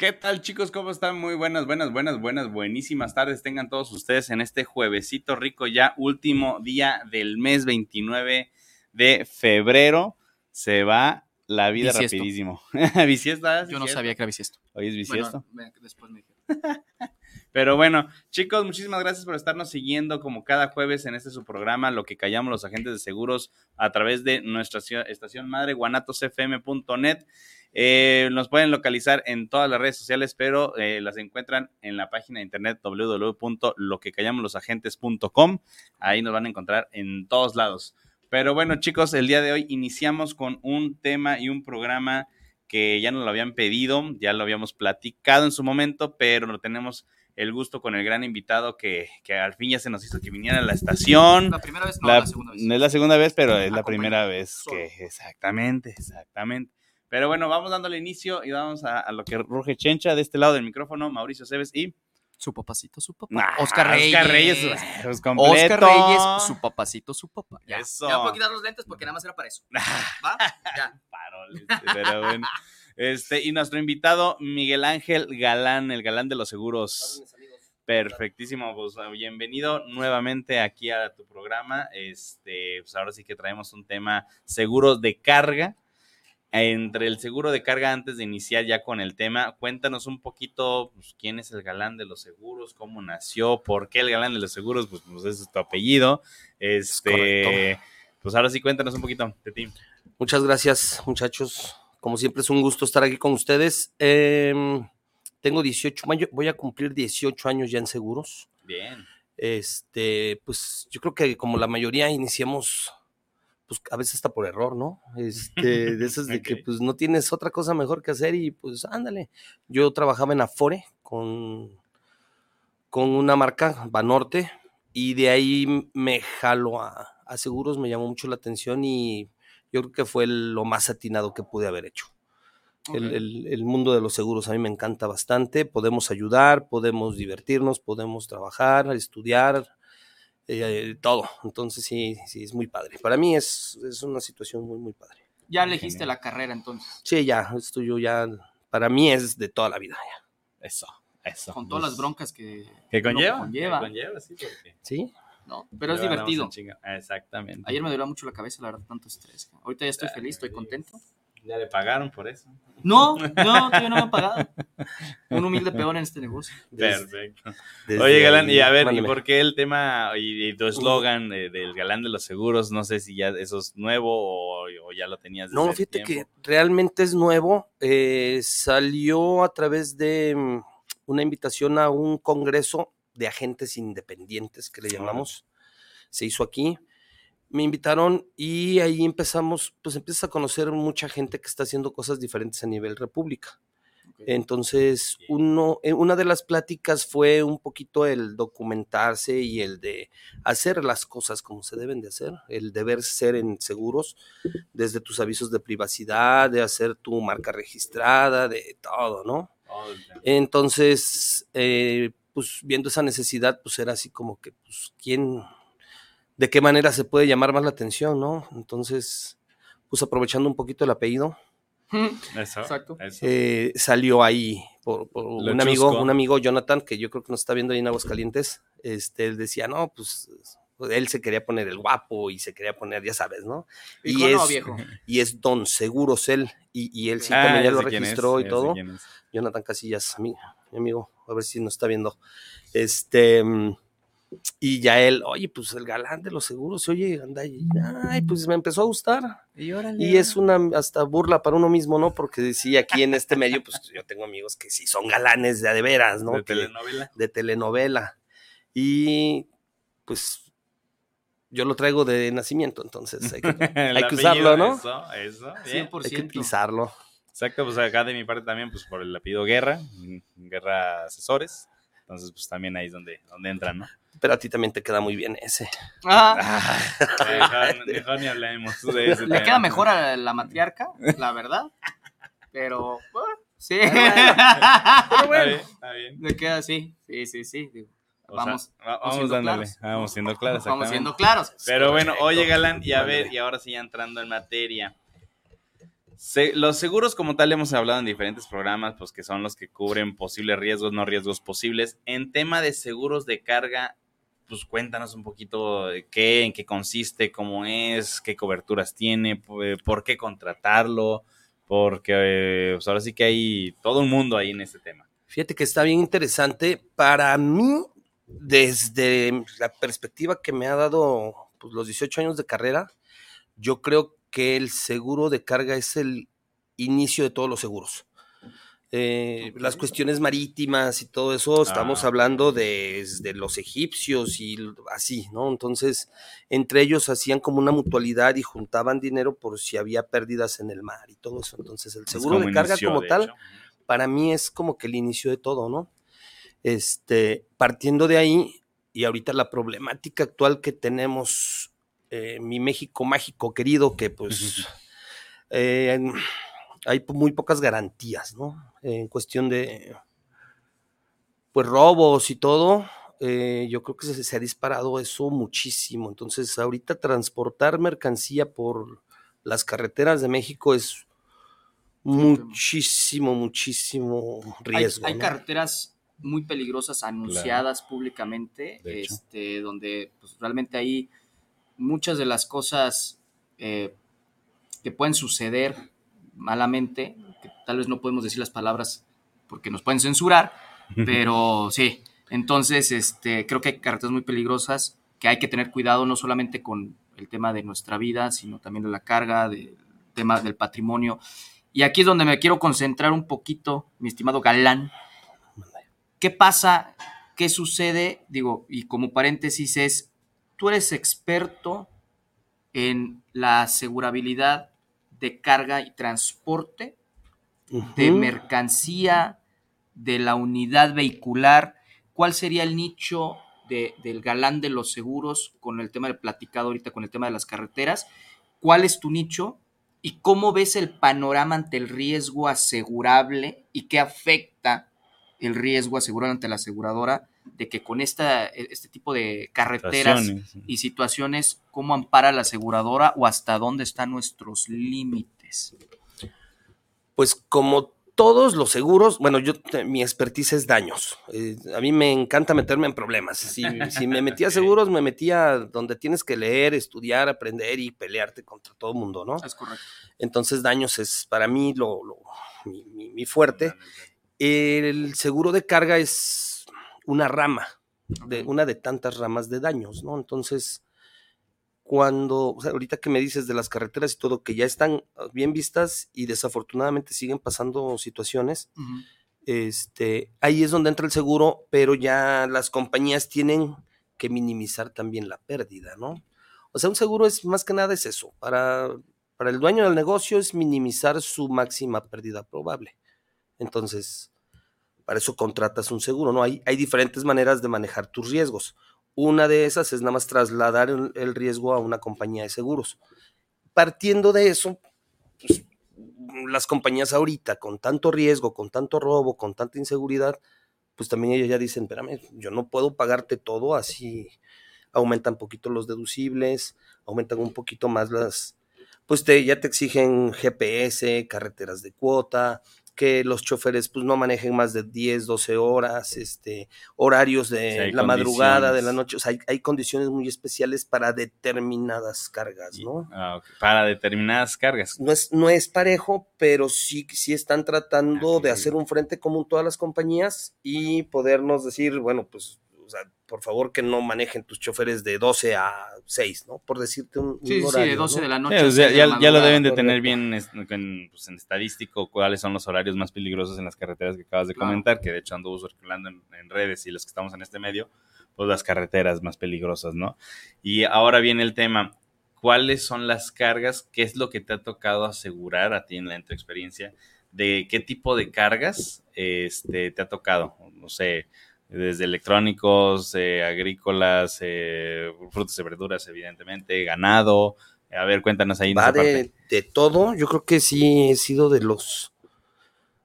¿Qué tal chicos? ¿Cómo están? Muy buenas, buenas, buenas, buenas, buenísimas tardes. Tengan todos ustedes en este juevesito rico ya, último día del mes 29 de febrero. Se va la vida Bisiesto. rapidísimo. ¿Bisiesta? Yo no sabía que era bisiesto. Hoy es bisiesto. Bueno, me- después me. Pero bueno, chicos, muchísimas gracias por estarnos siguiendo como cada jueves en este su programa, lo que callamos los agentes de seguros a través de nuestra estación madre, guanatosfm.net. Eh, nos pueden localizar en todas las redes sociales, pero eh, las encuentran en la página de internet www.loquecallamoslosagentes.com. Ahí nos van a encontrar en todos lados. Pero bueno, chicos, el día de hoy iniciamos con un tema y un programa que ya nos lo habían pedido, ya lo habíamos platicado en su momento, pero lo tenemos el gusto con el gran invitado que, que al fin ya se nos hizo que viniera a la estación. La primera vez, no, La- la, segunda vez. No es la segunda vez, pero es la primera vez que exactamente, exactamente. Pero bueno, vamos dándole inicio y vamos a, a lo que ruge Chencha de este lado del micrófono, Mauricio Cebes y Su papacito, su papá. Nah, Oscar Reyes. Oscar Reyes, pues, completo. Oscar Reyes, su papacito, su papá. Ya, Eso. ya puedo quitar los lentes porque nada más era para eso. ¿Va? Ya. Paroles, pero bueno. Este, y nuestro invitado, Miguel Ángel Galán, el galán de los seguros. Perfectísimo, pues bienvenido nuevamente aquí a tu programa. Este, pues ahora sí que traemos un tema seguros de carga. Entre el seguro de carga, antes de iniciar ya con el tema, cuéntanos un poquito pues, quién es el galán de los seguros, cómo nació, por qué el galán de los seguros, pues, pues ese es tu apellido. Este, correcto. pues ahora sí cuéntanos un poquito de ti. Muchas gracias, muchachos. Como siempre es un gusto estar aquí con ustedes. Em, tengo 18, mayo- voy a cumplir 18 años ya en seguros. Bien. Este, pues yo creo que como la mayoría iniciamos, pues a veces hasta por error, ¿no? Este, de esas de que Ok. pues no tienes otra cosa mejor que hacer y pues ándale. Yo trabajaba en Afore con, con una marca, Banorte, y de ahí me jalo a, a seguros, me llamó mucho la atención y yo creo que fue lo más atinado que pude haber hecho. El, Ok. el- el mundo de los seguros a mí me encanta bastante. Podemos ayudar, podemos divertirnos, podemos trabajar, estudiar, eh, todo. Entonces sí, sí, es muy padre. Para mí es, es una situación muy, muy padre. Ya elegiste la carrera entonces. Sí, ya, esto yo ya, para mí es de toda la vida. ya. Eso, eso. Con todas Pues, las broncas que, que conlleva. conlleva. que conlleva, sí, porque ¿Sí? ¿no? Pero es divertido. Exactamente. Ayer me dolía mucho la cabeza, la verdad, tanto estrés. Ahorita ya estoy feliz, estoy contento. Ya le pagaron por eso. No, no, todavía no me han pagado. Un humilde peón en este negocio. Perfecto. desde Oye, Galán, y a ver, ¿y por qué el tema y, y tu eslogan eh, del Galán de los Seguros? No sé si ya eso es nuevo o, o ya lo tenías desde No, fíjate que realmente es nuevo. eh, salió a través de mm, una invitación a un congreso de agentes independientes que le llamamos. Se hizo aquí. Me invitaron y ahí empezamos, pues empiezas a conocer mucha gente que está haciendo cosas diferentes a nivel república. Entonces, uno, eh, una de las pláticas fue un poquito el documentarse y el de hacer las cosas como se deben de hacer, el deber ser en seguros, desde tus avisos de privacidad, de hacer tu marca registrada, de todo, ¿no? Entonces, eh, pues viendo esa necesidad, pues era así como que, pues, ¿quién, de qué manera se puede llamar más la atención, ¿no? Entonces, pues aprovechando un poquito el apellido, Eso, Exacto. eso. eh, salió ahí por, un amigo, un amigo Jonathan, que yo creo que nos está viendo ahí en Aguascalientes, este, él decía, no, pues él se quería poner el guapo y se quería poner, ya sabes, ¿no? Dijo, y, no, es, viejo. y es Don Seguros él, y, y él sí Ah, también ya lo es, registró y todo. Jonathan Casillas, mi, mi amigo, a ver si nos está viendo. Este, mm, y ya él, oye, pues el galán de los seguros, oye, anda ahí. Ay, pues me empezó a gustar. Y es una hasta burla para uno mismo, ¿no? Porque decía aquí en este medio, pues yo tengo amigos que sí son galanes de de veras, ¿no? de Que- telenovela. de telenovela. Y pues yo lo traigo de nacimiento, entonces hay que, hay usarlo, ¿no? Eso, eso. bien. 100%. hay que utilizarlo. Exacto, pues acá de mi parte también, pues por el apellido Guerra, mm, Guerra Asesores. Entonces, pues también ahí es donde, donde entran, ¿no? Pero a ti también te queda muy bien ese. Ah, Mejor, mejor ni hablemos de ese le tema. queda mejor a la matriarca, la verdad. Pero, bueno, sí. Está bien, está bien. Le queda así. Sí, sí, sí. digo, O sea, vamos, va- vamos, siendo dándole, claros. vamos siendo claros. vamos siendo claros. Pero bueno, oye, Galán, y a ver, y ahora sí ya entrando en materia. Se- los seguros como tal hemos hablado en diferentes programas, pues que son los que cubren posibles riesgos, no riesgos posibles. En tema de seguros de carga, pues cuéntanos un poquito de qué, en qué consiste, cómo es, qué coberturas tiene, pu- por qué contratarlo, porque eh, pues ahora sí que hay todo un mundo ahí en este tema. Fíjate que está bien interesante. Para mí, desde la perspectiva que me ha dado pues, los 18 años de carrera, yo creo que el seguro de carga es el inicio de todos los seguros. Eh, Las cuestiones marítimas y todo eso, estamos Ah. hablando desde los egipcios y así, ¿no? Entonces, entre ellos hacían como una mutualidad y juntaban dinero por si había pérdidas en el mar y todo eso. Entonces, el seguro de carga inició, como de tal hecho. para mí es como que el inicio de todo, ¿no? Este, partiendo de ahí, y ahorita la problemática actual que tenemos, eh, mi México mágico querido, que pues eh, hay muy pocas garantías, ¿no? En cuestión de, pues, robos y todo, eh, yo creo que se, se ha disparado eso muchísimo. Entonces, ahorita transportar mercancía por las carreteras de México es muchísimo, muchísimo riesgo. hay ¿no? carreteras muy peligrosas anunciadas públicamente, este, donde pues, realmente hay muchas de las cosas eh, que pueden suceder malamente, que tal vez no podemos decir las palabras porque nos pueden censurar, pero sí. Entonces, este, creo que hay carreteras muy peligrosas que hay que tener cuidado no solamente con el tema de nuestra vida, sino también de la carga, del tema del patrimonio. Y aquí es donde me quiero concentrar un poquito, mi estimado Galán. ¿Qué pasa? ¿Qué sucede? Digo, y como paréntesis es, tú eres experto en la asegurabilidad de carga y transporte de mercancía, de la unidad vehicular. ¿Cuál sería el nicho de- del galán de los seguros con el tema del platicado ahorita, con el tema de las carreteras? ¿Cuál es tu nicho? ¿Y cómo ves el panorama ante el riesgo asegurable y qué afecta el riesgo asegurable ante la aseguradora de que con esta, este tipo de carreteras Situaciones. y situaciones, cómo ampara la aseguradora o hasta dónde están nuestros límites? Pues como todos los seguros, bueno, yo te- mi expertise es daños. Eh, a mí me encanta meterme en problemas. Si, si me metía a seguros, me metía donde tienes que leer, estudiar, aprender y pelearte contra todo el mundo, ¿no? Es correcto. Entonces daños es para mí lo, lo- mi, mi- mi fuerte. El seguro de carga es una rama, de, una de tantas ramas de daños, ¿no? Entonces, cuando, o sea, ahorita que me dices de las carreteras y todo, que ya están ah, bien vistas y desafortunadamente siguen pasando situaciones, este, ahí es donde entra el seguro, pero ya las compañías tienen que minimizar también la pérdida, ¿no? O sea, un seguro es más que nada es eso, para, para el dueño del negocio es minimizar su máxima pérdida probable. Entonces, para eso contratas un seguro, ¿no? Hay, hay diferentes maneras de manejar tus riesgos. Una de esas es nada más trasladar el, riesgo a una compañía de seguros. Partiendo de eso, pues, las compañías ahorita, con tanto riesgo, con tanto robo, con tanta inseguridad, pues también ellos ya dicen, espérame, yo no puedo pagarte todo, así aumentan poquito los deducibles, aumentan un poquito más las, pues te, ya te exigen GPS, carreteras de cuota, que los choferes pues no manejen más de 10, 12 horas, este, horarios de Sí, la madrugada, de la noche, o sea, hay, hay condiciones muy especiales para determinadas cargas, ¿no? Ah, ok. Para determinadas cargas. no es, no es parejo, pero sí, sí están tratando de hacer un frente común todas las compañías y podernos decir, bueno, pues, o sea, por favor que no manejen tus choferes de 12 a 6, ¿no? Por decirte un, un Sí, sí, sí, horario, de 12 ¿no? de la Sí, noche. o a sea, seis de ya, ya lo deben de tener bien es- en, pues, en estadístico cuáles son los horarios más peligrosos en las carreteras que acabas de Claro. comentar, que de hecho anduvo circulando en, en redes y los que estamos en este medio, pues las carreteras más peligrosas, ¿no? Y ahora viene el tema, ¿cuáles son las cargas? ¿Qué es lo que te ha tocado asegurar a ti en, la, en tu experiencia? ¿De qué tipo de cargas este, te ha tocado? No sé, desde electrónicos, eh, agrícolas, eh, frutas y verduras, evidentemente, ganado. A ver, cuéntanos ahí. Va de, de, todo. Yo creo que sí he sido de los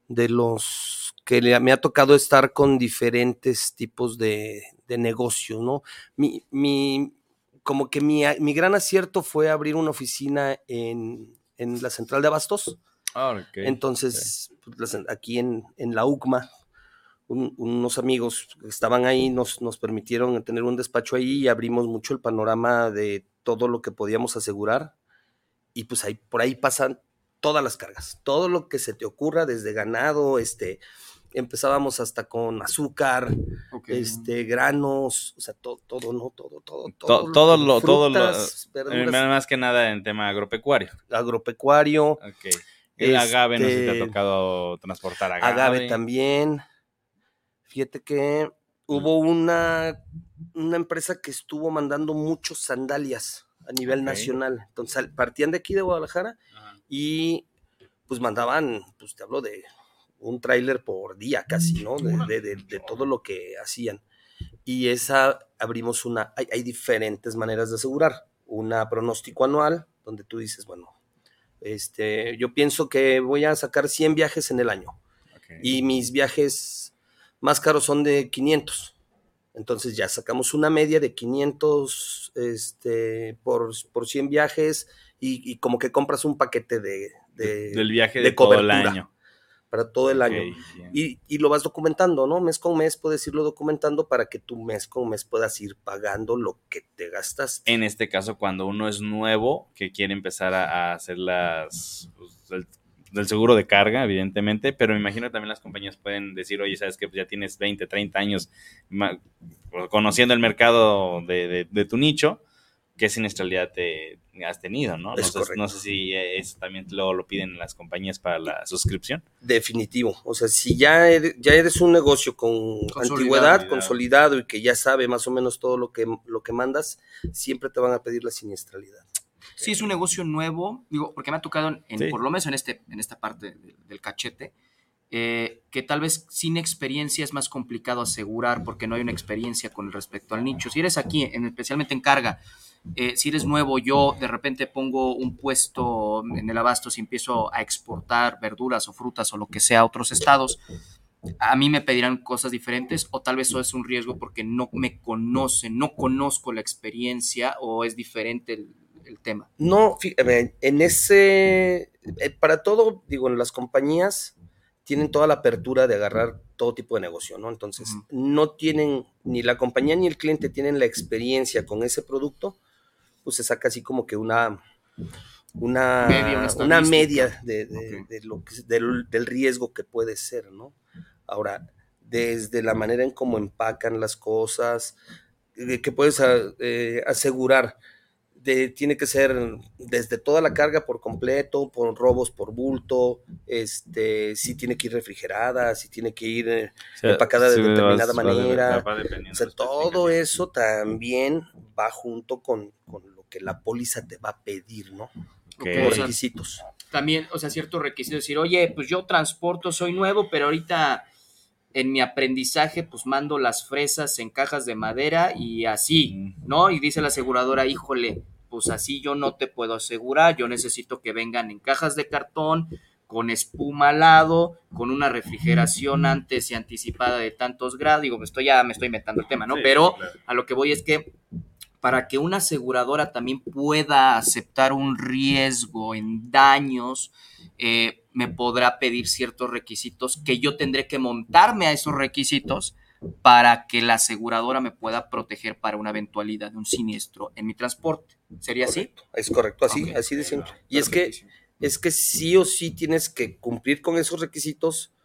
de los que me ha tocado estar con diferentes tipos de, de negocios, ¿no? Mi, mi, como que mi, mi, gran acierto fue abrir una oficina en, en la central de Abastos. Ah, okay. Entonces, pues, aquí en, en la UCMA, un, unos amigos que estaban ahí nos, nos permitieron tener un despacho ahí y abrimos mucho el panorama de todo lo que podíamos asegurar. Y pues ahí, por ahí pasan todas las cargas, todo lo que se te ocurra, desde ganado, este, empezábamos hasta con azúcar, okay. este, granos, o sea, todo, todo, no, todo, todo, todo. Todo lo, todo lo, verduras, más que nada en tema agropecuario. Agropecuario. Ok. El este, agave, no sé si te ha tocado transportar agave. Agave también. Fíjate que hubo una, una empresa que estuvo mandando muchos sandalias a nivel okay. nacional. Entonces partían de aquí de Guadalajara Ajá. y pues mandaban, pues te hablo de un tráiler por día casi, ¿no? De, de, de, de, todo lo que hacían. Y esa abrimos una, hay, hay, diferentes maneras de asegurar. Una pronóstico anual, donde tú dices, bueno, este, yo pienso que voy a sacar 100 viajes en el año. Okay. Y mis viajes más caros son de 500. Entonces ya sacamos una media de 500 este, por, por 100 viajes y, y como que compras un paquete de, de del viaje de, de todo el año. Para todo el okay, año. Y, y, lo vas documentando, ¿no? Mes con mes puedes irlo documentando para que tú mes con mes puedas ir pagando lo que te gastas. En este caso, cuando uno es nuevo, que quiere empezar a, a hacer las... Pues, el, del seguro de carga, evidentemente, pero me imagino que también las compañías pueden decir, oye, sabes que pues ya tienes 20, 30 años conociendo el mercado de, de, de tu nicho, ¿qué siniestralidad te has tenido, no? No sé, no sé, si eso también lo, lo, piden las compañías para la suscripción. Definitivo. O sea, si ya eres, ya eres un negocio con antigüedad, consolidado y que ya sabe más o menos todo lo que, lo que mandas, siempre te van a pedir la siniestralidad. Sí, es un negocio nuevo, digo, porque me ha tocado, en, sí. por lo menos en, este, en esta parte del, del cachete, eh, que tal vez sin experiencia es más complicado asegurar porque no hay una experiencia con respecto al nicho. Si eres aquí, en, especialmente en carga, eh, si eres nuevo, yo de repente pongo un puesto en el abasto y empiezo a exportar verduras o frutas o lo que sea a otros estados, a mí me pedirán cosas diferentes o tal vez eso es un riesgo porque no me conocen, no conozco la experiencia o es diferente el, el tema. No, en ese, eh, para todo, digo, en las compañías tienen toda la apertura de agarrar todo tipo de negocio, ¿no? Entonces, uh -huh. no tienen, ni la compañía ni el cliente tienen la experiencia con ese producto, pues se saca así como que una, una media, una, una media de, de, okay. de lo que, del, del, riesgo que puede ser, ¿no? Ahora, desde la manera en cómo empacan las cosas, que puedes eh, asegurar, de, tiene que ser desde toda la carga por completo, por robos por bulto, este, si tiene que ir refrigerada, si tiene que ir eh, o sea, empacada de determinada vas, manera. Va de, o sea, todo eso también va junto con, con, lo que la póliza te va a pedir, ¿no? Okay. Los requisitos. También, o sea, ciertos requisitos, decir, oye, pues yo transporto, soy nuevo, pero ahorita en mi aprendizaje, pues mando las fresas en cajas de madera y así, ¿no? Y dice la aseguradora, híjole, pues así yo no te puedo asegurar, yo necesito que vengan en cajas de cartón, con espuma al lado, con una refrigeración antes y anticipada de tantos grados, digo, esto ya me estoy inventando el tema, ¿no? Sí, Pero claro. a lo que voy es que para que una aseguradora también pueda aceptar un riesgo en daños, eh, me podrá pedir ciertos requisitos que yo tendré que montarme a esos requisitos para que la aseguradora me pueda proteger para una eventualidad de un siniestro en mi transporte. ¿Sería correcto. así? Es correcto, así, okay. así de simple. Y es que, es que sí o sí tienes que cumplir con esos requisitos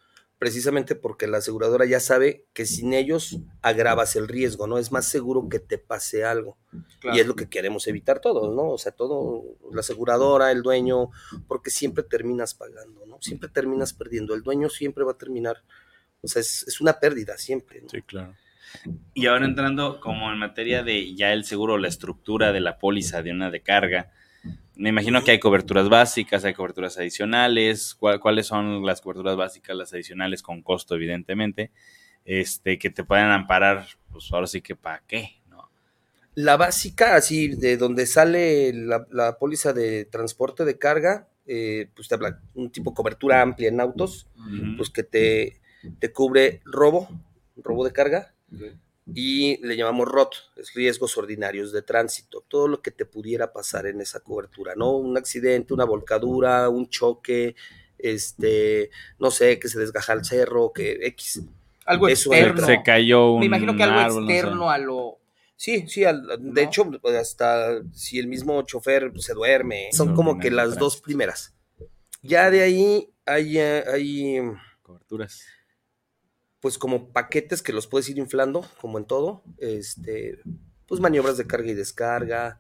precisamente porque la aseguradora ya sabe que sin ellos agravas el riesgo, ¿no? Es más seguro que te pase algo. Claro. Y es lo que queremos evitar todos, ¿no? O sea, todo, la aseguradora, el dueño, porque siempre terminas pagando, ¿no? Siempre terminas perdiendo. El dueño siempre va a terminar o sea, es, es una pérdida siempre. ¿no? Sí, claro. Y ahora entrando como en materia de ya el seguro, la estructura de la póliza de una de carga, me imagino que hay coberturas básicas, hay coberturas adicionales. ¿Cuáles son las coberturas básicas, las adicionales con costo, evidentemente? este, que te puedan amparar, pues ahora sí que para qué, ¿no? La básica, así, de donde sale la, la póliza de transporte de carga, eh, pues te habla un tipo de cobertura amplia en autos, pues que te, te cubre robo, robo de carga, y le llamamos ROT, es riesgos ordinarios de tránsito, todo lo que te pudiera pasar en esa cobertura, ¿no? Un accidente, una volcadura, un choque, este, no sé, que se desgaja el cerro, que X. Algo Eso externo. se cayó un Me imagino que algo árbol, no sé. externo a lo. Sí, sí, al- de ¿No? hecho, hasta si el mismo chofer se duerme, son No, como que las tránsito. dos primeras. Ya de ahí hay, eh, hay Coberturas. Pues como paquetes que los puedes ir inflando, como en todo, este, pues maniobras de carga y descarga,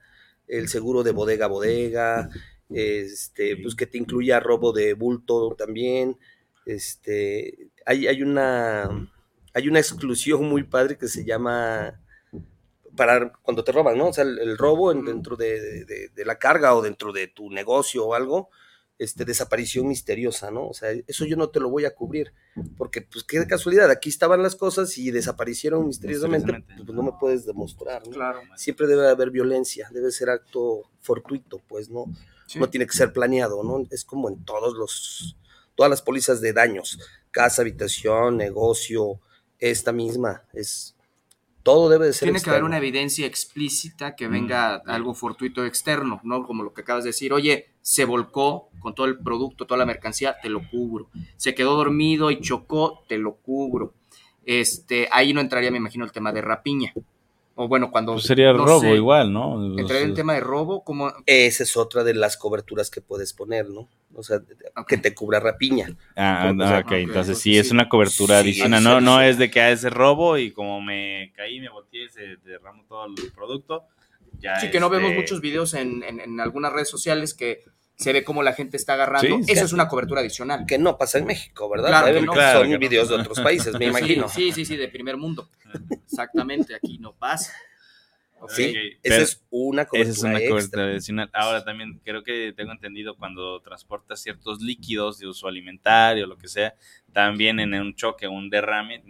el seguro de bodega a bodega, este, pues que te incluya robo de bulto también, este, hay, hay una, hay una exclusión muy padre que se llama para cuando te roban, ¿no? O sea, el, el robo en- dentro de, de- de- de la carga o dentro de tu negocio o algo, este, desaparición misteriosa, ¿no? O sea, eso yo no te lo voy a cubrir, porque pues qué casualidad, aquí estaban las cosas y desaparecieron misteriosamente, Misteriosamente. pues no me puedes demostrar, ¿no? Claro. Siempre debe haber violencia, debe ser acto fortuito, pues, ¿no? No tiene que ser planeado, ¿no? Es como en todos los, todas las pólizas de daños, casa, habitación, negocio, esta misma, es, todo debe de ser Tiene que haber una evidencia explícita que Mm, venga ok. algo fortuito externo, ¿no? Como lo que acabas de decir, oye, se volcó con todo el producto, toda la mercancía, te lo cubro. Se quedó dormido y chocó, te lo cubro. Este, ahí no entraría, me imagino, el tema de rapiña. O bueno, cuando. Pues sería no robo sé, igual, ¿no? Entraría el tema de robo, como. Esa es otra de las coberturas que puedes poner, ¿no? O sea, que te cubra rapiña. Ah, O sea, ah, ok, ok, entonces sí, es una cobertura Sí, adicional, no, no es de que a ese robo y como me caí, me volteé, se derramó todo el producto. Ya Sí, que no vemos este, muchos videos en, en- en algunas redes sociales que se ve cómo la gente está agarrando. Sí, sí. Eso es una cobertura adicional. Que no pasa en México, ¿verdad? Claro que no. Claro Son que no. videos de otros países, me imagino. Sí, sí, sí, de primer mundo. Exactamente, aquí no pasa. Sí, esa es una cobertura Esa es una extra. cobertura adicional. Ahora también creo que tengo entendido cuando transportas ciertos líquidos de uso alimentario, lo que sea, también en un choque, un derrame,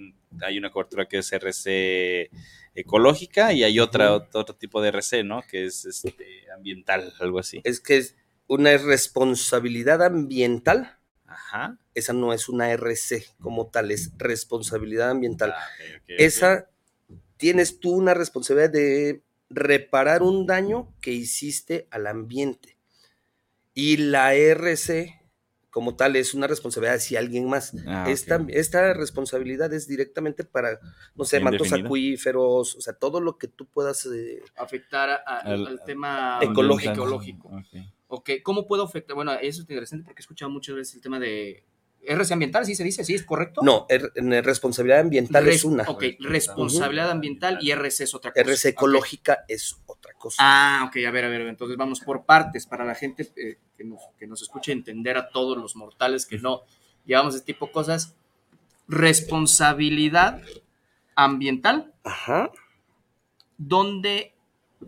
hay una cobertura que es RC ecológica y hay otra, otro, otro tipo de RC, ¿no? Que es este, ambiental, algo así. Es que es una responsabilidad ambiental, Ajá. esa no es una RC como tal, es responsabilidad ambiental. Ah. Esa tienes tú una responsabilidad de reparar un daño que hiciste al ambiente. Y la RC como tal es una responsabilidad hacia alguien más. Ah, esta, esta responsabilidad es directamente para, no sé, mantos acuíferos, o sea, todo lo que tú puedas... eh, Afectar a- a- Al- al, tema Ecológico. ecológico. Ok, ¿cómo puedo afectar? Bueno, eso es interesante porque he escuchado muchas veces el tema de RC ambiental, ¿sí se dice? ¿Sí es correcto? no, er- responsabilidad ambiental Res- es una. Ok, responsabilidad ambiental y RC es otra cosa. RC ecológica es otra cosa. Ah, ok, a ver, a ver, entonces vamos por partes para la gente eh, que, nos, que nos escuche entender a todos los mortales que no llevamos este tipo de cosas. Responsabilidad ambiental, Ajá. ¿dónde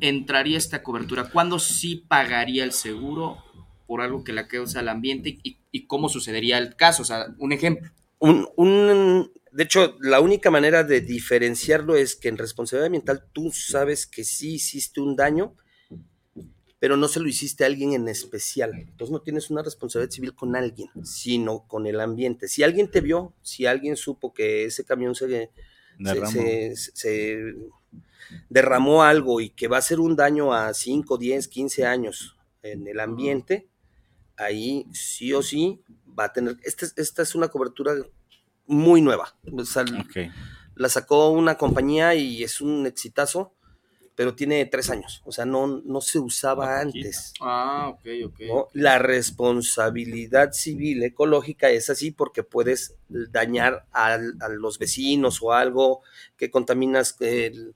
entraría esta cobertura? ¿Cuándo sí pagaría el seguro por algo que la causa al ambiente y, y cómo sucedería el caso? O sea, un ejemplo. Un, un- de hecho, la única manera de diferenciarlo es que en responsabilidad ambiental tú sabes que sí hiciste un daño, pero no se lo hiciste a alguien en especial. Entonces no tienes una responsabilidad civil con alguien, sino con el ambiente. Si alguien te vio, si alguien supo que ese camión se, se- Derramo. se- se derramó algo y que va a hacer un daño a 5, 10, 15 años en el ambiente, ahí sí o sí va a tener. Esta, es- esta es una cobertura muy nueva. O sea, Ok. La sacó una compañía y es un exitazo, pero tiene tres años. O sea, no, no se usaba Ah, antes. Ah, ok, ok. ¿no? La responsabilidad civil ecológica es así porque puedes dañar al- a, los vecinos o algo que contaminas el-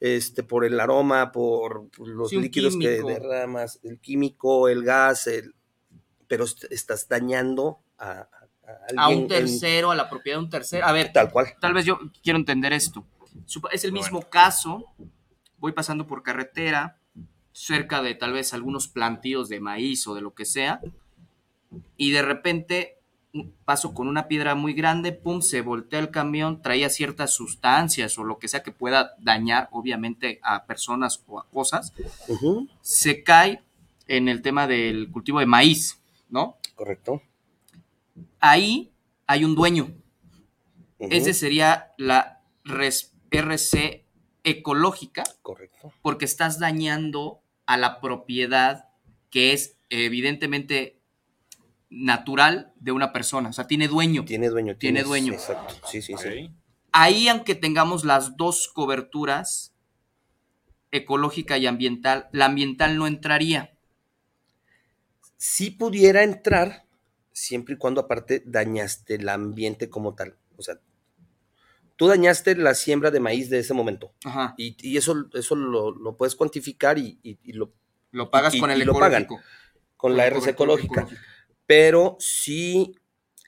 este, por el aroma, por, los Sí, líquidos químico. que derramas, el químico, el gas, el- pero est- estás dañando a, a- a un en- tercero, a la propiedad de un tercero. A ver, tal cual. tal vez yo quiero entender esto. Es el Bueno. mismo caso, voy pasando por carretera, cerca de tal vez algunos plantíos de maíz o de lo que sea, y de repente paso con una piedra muy grande, pum, se voltea el camión, traía ciertas sustancias o lo que sea que pueda dañar, obviamente, a personas o a cosas, se cae en el tema del cultivo de maíz, ¿no? Correcto. Ahí hay un dueño. Ese sería la RC ecológica, Correcto. porque estás dañando a la propiedad que es evidentemente natural de una persona. O sea, tiene dueño. Tiene dueño. Tiene tienes- dueño. Exacto. Sí, sí, sí. Ahí, aunque tengamos las dos coberturas, ecológica y ambiental, la ambiental no entraría. Sí pudiera entrar, siempre y cuando aparte dañaste el ambiente como tal. O sea, tú dañaste la siembra de maíz de ese momento. Ajá. Y, y eso, eso lo, lo puedes cuantificar y, y- y lo, Lo pagas con el y lo pagan. ecológico. con la RC ecológica. Pero si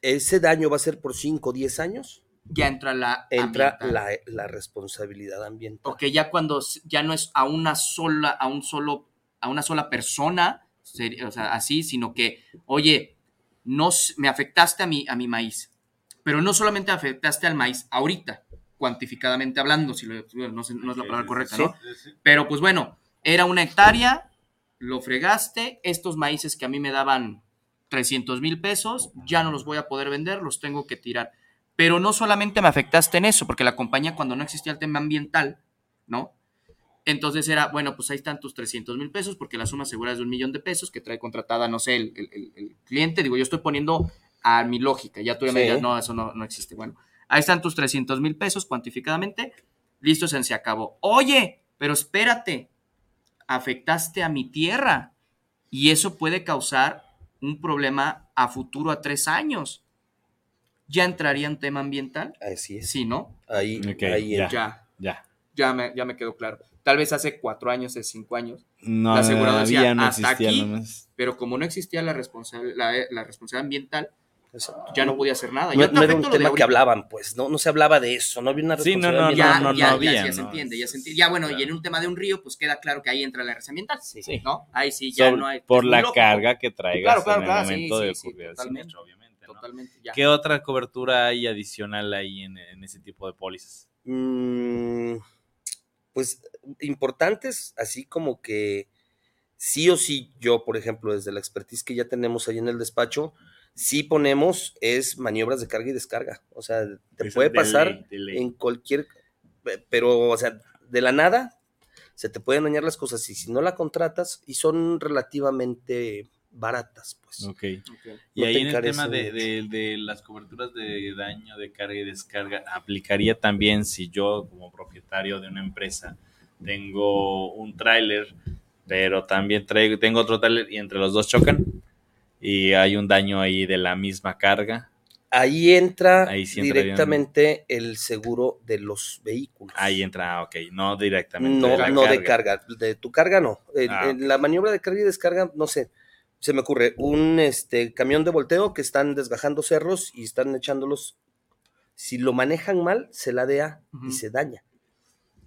ese daño va a ser por 5 o 10 años, Ya entra la entra la, la responsabilidad ambiental. Ok, ya cuando ya no es a una sola, a un solo, a una sola persona, o sea, así, sino que, oye, no me afectaste a mi, a mi maíz, pero no solamente afectaste al maíz ahorita, cuantificadamente hablando, si lo- no, sé- no es la palabra correcta, ¿no? Pero pues bueno, era una hectárea, lo fregaste, estos maíces que a mí me daban 300 mil pesos, ya no los voy a poder vender, los tengo que tirar. Pero no solamente me afectaste en eso, porque la compañía cuando no existía el tema ambiental, ¿no? Entonces era, bueno, pues ahí están tus 300 mil pesos, porque la suma asegurada es de un millón de pesos que trae contratada, no sé, el- el cliente. Digo, yo estoy poniendo a mi lógica, ya tú ya me digas, no, eso no, no existe. Bueno, ahí están tus 300 mil pesos cuantificadamente, listo, se, se acabó. Oye, pero espérate, afectaste a mi tierra y eso puede causar un problema a futuro a tres años. ¿Ya entraría en tema ambiental? Así es. Sí, ¿no? Ahí, ya. Ya, Ya. ya me, ya me quedó claro. Tal vez hace cuatro años, hace cinco años, No, La aseguradora decía, no hasta existía aquí. nomás. pero como no existía la, responsa- la, la responsabilidad ambiental, Exacto. ya no podía hacer nada. No, no era un tema que hablaban, pues, no, no se hablaba de eso, no había una Sí, no, no, Ya, ambiental. no, ya, ya, había, ya se ¿no? entiende, ya se Sí, entiende. Ya bueno, y en un tema de un río, pues queda claro que ahí entra la res ambiental. Sí. ¿No? Ahí sí, ya Sobre- no hay. por la carga que traigas Claro, claro, en el claro, sí, momento sí, de sí, ocurrir totalmente. obviamente. ¿no? Totalmente, ya. ¿Qué otra cobertura hay adicional ahí en, en ese tipo de pólizas? Mm, pues importantes, así como que sí o sí, yo, por ejemplo, desde la expertise que ya tenemos ahí en el despacho, sí ponemos es maniobras de carga y descarga. O sea, te puede de pasar en cualquier, pe- pero, o sea, de la nada se te pueden dañar las cosas y si no la contratas y son relativamente baratas, pues. Ok. Ok. Y No ahí en el tema de, de- de las coberturas de daño de carga y descarga, aplicaría también si yo como propietario de una empresa tengo un tráiler, pero también traigo, tengo otro tráiler y entre los dos chocan y hay un daño ahí de la misma carga, Ahí entra Ahí sí entrarían- directamente el seguro de los vehículos. ahí entra, ah, ok, no directamente. No, de la no carga. de carga. De tu carga no. En, Ah, en la maniobra de carga y descarga, no sé. Se me ocurre un este, camión de volteo que están desgajando cerros y están echándolos. Si lo manejan mal, se ladea Ujú. y se daña.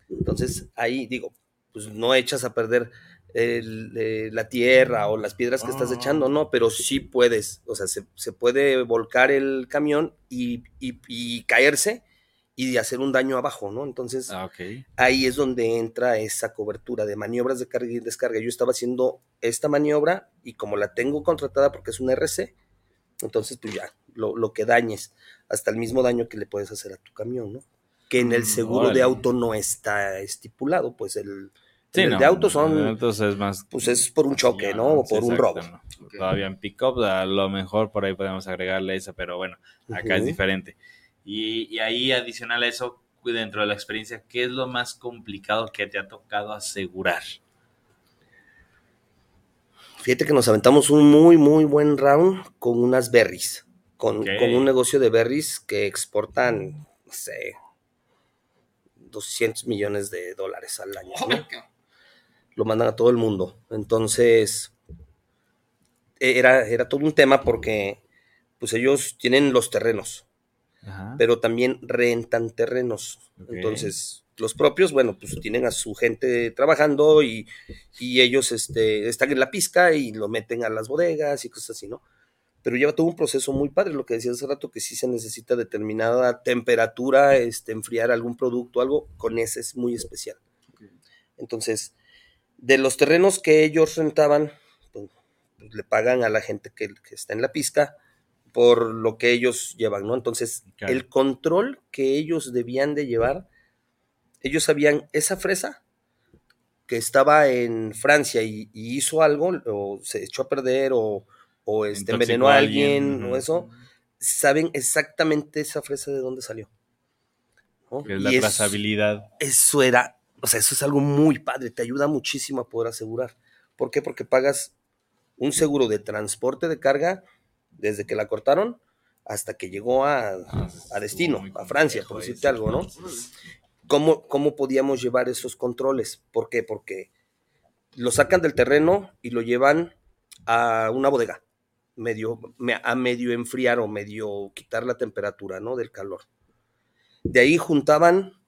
Entonces, ahí digo, pues no echas a perder el, eh, la tierra o las piedras que estás Ah. echando, no, pero sí puedes. O sea, se, se puede volcar el camión y, y- y caerse y hacer un daño abajo, ¿no? Entonces, Ah, ahí es donde entra esa cobertura de maniobras de carga y descarga. Yo estaba haciendo esta maniobra y como la tengo contratada porque es una RC, entonces pues ya, lo, lo que dañes, hasta el mismo daño que le puedes hacer a tu camión, ¿no? Que en el Mm, seguro órale. de auto no está estipulado, pues el, Sí, el no, de auto son, Entonces es más. pues es por un choque, ¿no? O sí, por un robo. Todavía en pick-up, a lo mejor por ahí podemos agregarle eso, pero bueno, acá es diferente. Y, y ahí, adicional a eso, dentro de la experiencia, ¿qué es lo más complicado que te ha tocado asegurar? Fíjate que nos aventamos un muy, muy buen round con unas berries, con, con un negocio de berries que exportan, no sé, 200 millones de dólares al año. ¿no? Lo mandan a todo el mundo. Entonces, e- era, era todo un tema porque pues ellos tienen los terrenos, Ajá. pero también rentan terrenos. Entonces, los propios, bueno, pues tienen a su gente trabajando y, y ellos este, están en la pizca y lo meten a las bodegas y cosas así, ¿no? pero lleva todo un proceso muy padre, lo que decía hace rato, que sí se necesita determinada temperatura, este, enfriar algún producto, algo, con ese es muy especial. Entonces, de los terrenos que ellos rentaban, pues, pues, le pagan a la gente que, que, está en la pizca por lo que ellos llevan, ¿no? Entonces, claro. el control que ellos debían de llevar, ellos sabían esa fresa que estaba en Francia y, y hizo algo, o se echó a perder, o, o este, envenenó a alguien, alguien, o eso, saben exactamente esa fresa de dónde salió. ¿no? Es la trazabilidad. Eso era, o sea, eso es algo muy padre, te ayuda muchísimo a poder asegurar. ¿Por qué? Porque pagas un seguro de transporte de carga desde que la cortaron hasta que llegó a, a destino, a Francia, por decirte algo, ¿no? ¿Cómo, ¿Cómo podíamos llevar esos controles? ¿Por qué? Porque lo sacan del terreno y lo llevan a una bodega, medio, a medio enfriar o medio quitar la temperatura, ¿no? Del calor. De ahí juntaban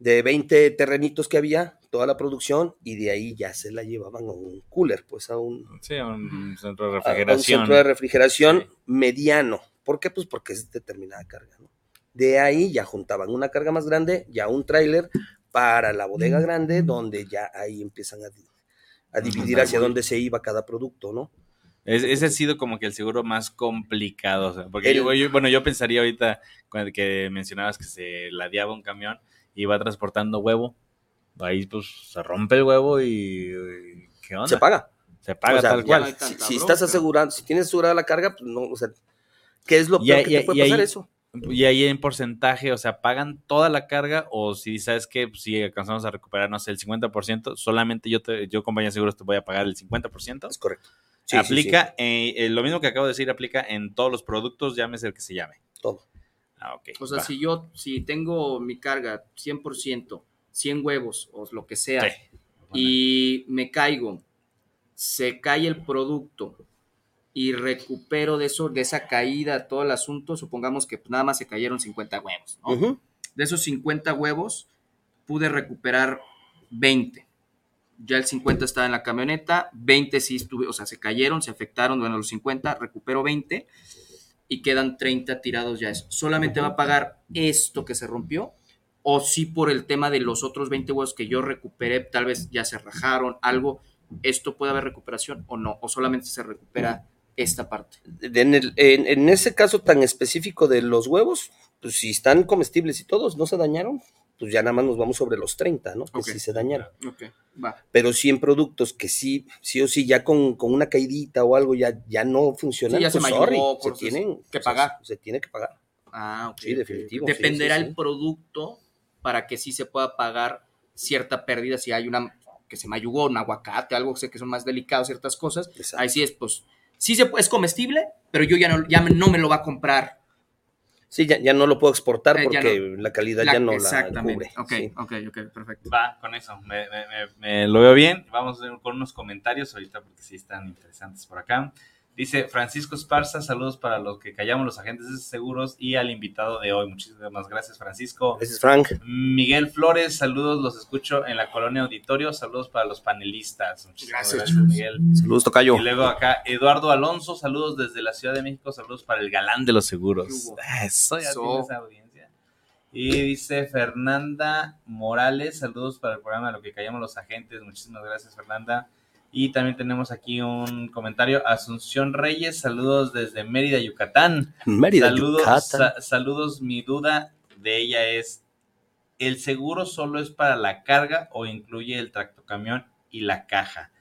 de 20 terrenitos que había, toda la producción, y de ahí ya se la llevaban a un cooler, pues a un, sí, a un centro de refrigeración. A un centro de refrigeración sí. mediano. ¿Por qué? Pues porque es determinada carga, ¿no? De ahí ya juntaban una carga más grande, ya un tráiler para la bodega grande, donde ya ahí empiezan a, a dividir hacia dónde se iba cada producto, ¿no? Es, ese ha sido como que el seguro más complicado, o sea, porque el, yo, yo, bueno, yo pensaría ahorita cuando que mencionabas que se ladeaba un camión y va transportando huevo, ahí pues se rompe el huevo y, y ¿qué onda? Se paga. Se paga o sea, tal cual. Si, si, estás asegurado, si tienes asegurada la carga, pues no, o sea, ¿qué es lo peor y, que te puede pasar ahí, eso? Y ahí en porcentaje, o sea, ¿pagan toda la carga o si sabes que pues, si alcanzamos a recuperar, no sé, el 50%, solamente yo, te, yo compañía de seguros te voy a pagar el 50%? Es correcto. Sí, aplica, sí, sí. Eh, lo mismo que acabo de decir, aplica en todos los productos, llámese el que se llame. Todo. Ah. O sea, va. si yo, si tengo mi carga 100%, 100 huevos o lo que sea, sí. y me caigo, se cae el producto y recupero de eso, de esa caída, todo el asunto, supongamos que nada más se cayeron 50 huevos, ¿no? Uh -huh. De esos 50 huevos, pude recuperar 20 ya el 50 estaba en la camioneta, 20 sí estuve, o sea, se cayeron, se afectaron, bueno, los 50, recupero 20 y quedan 30 tirados ya eso. ¿Solamente va a pagar esto que se rompió? O sí por el tema de los otros 20 huevos que yo recuperé, tal vez ya se rajaron, algo, ¿esto puede haber recuperación o no? ¿O solamente se recupera esta parte? En, el, en, en ese caso tan específico de los huevos, pues si están comestibles y todos no se dañaron, pues ya nada más nos vamos sobre los 30, ¿no? Que okay. sí se dañaron. Okay. Va. Pero sí en productos que sí, sí o sí, ya con, con una caidita o algo ya, ya no funcionan, sí, ya pues se sorry, mayugó, se tienen que pagar. Se, se, tiene que pagar. Ah, ok. Sí, definitivo. Dependerá sí, el producto para que sí se pueda pagar cierta pérdida si hay una que se mayugó, un aguacate, algo sé que son más delicados, ciertas cosas. Exacto. Ahí sí es, pues, sí se, es comestible, pero yo ya no, ya no me lo va a comprar Sí, ya, ya, no lo puedo exportar eh, porque no, la calidad la, ya no la cubre. Ok, sí. ok, ok, perfecto. Va, con eso, me, me, me, lo veo bien. Vamos con unos comentarios ahorita porque sí están interesantes por acá. Dice Francisco Esparza, saludos para los que callamos los agentes de seguros y al invitado de hoy. Muchísimas gracias, Francisco. Gracias, Frank. Miguel Flores, saludos, los escucho en la colonia auditorio. Saludos para los panelistas. Muchísimas gracias, gracias Miguel. Saludos, Tocayo. Y luego acá, Eduardo Alonso, saludos desde la Ciudad de México. Saludos para el galán de los seguros. Eso ya so. tiene esa audiencia. Y dice Fernanda Morales, saludos para el programa de lo que callamos los agentes. Muchísimas gracias, Fernanda. Y también tenemos aquí un comentario. Asunción Reyes, saludos desde Mérida, Yucatán. Mérida, saludos, Yucatán. Sa saludos, mi duda de ella es, ¿el seguro solo es para la carga o incluye el tractocamión y la caja?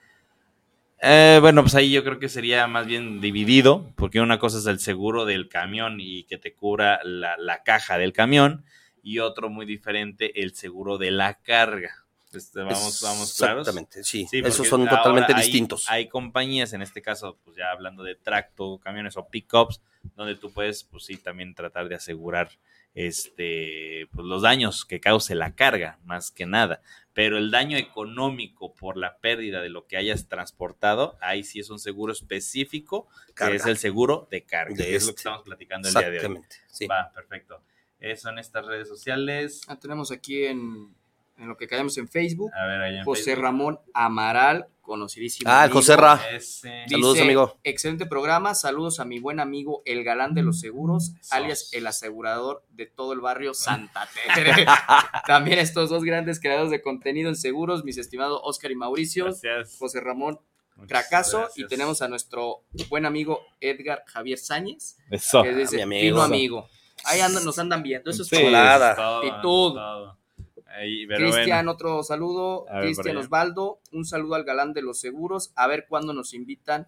Eh, bueno, pues ahí yo creo que sería más bien dividido, porque una cosa es el seguro del camión y que te cubra la, la caja del camión, y otro muy diferente, el seguro de la carga. Este, vamos, vamos claros. Exactamente, sí. sí Esos son totalmente hay, distintos. Hay compañías, en este caso, pues ya hablando de tracto, camiones o pickups, donde tú puedes, pues sí, también tratar de asegurar este, pues los daños que cause la carga, más que nada. Pero el daño económico por la pérdida de lo que hayas transportado, ahí sí es un seguro específico, carga. que es el seguro de carga. De es este. lo que estamos platicando el día de hoy. Sí. Va, perfecto. Eso en estas redes sociales. Ah, tenemos aquí en en lo que caemos en Facebook. A ver, ahí en José Facebook. Ramón Amaral, conocidísimo. Ah, amigo. José Ra. Ese. Saludos, amigo. Excelente programa. Saludos a mi buen amigo el galán de los seguros, Eso. alias el asegurador de todo el barrio Santa Tere. También estos dos grandes creadores de contenido en seguros, mis estimados Oscar y Mauricio, Gracias. José Ramón Cracaso, y tenemos a nuestro buen amigo Edgar Javier Sáñez, Eso. que dice, mi amigo. fino amigo. Ahí andan, nos andan viendo. Eso es Sí, todo. chulada. es todo, Actitud. Ahí, pero Cristian, bueno. otro saludo. Cristian. Osvaldo, un saludo al galán de los seguros. A ver cuándo nos invitan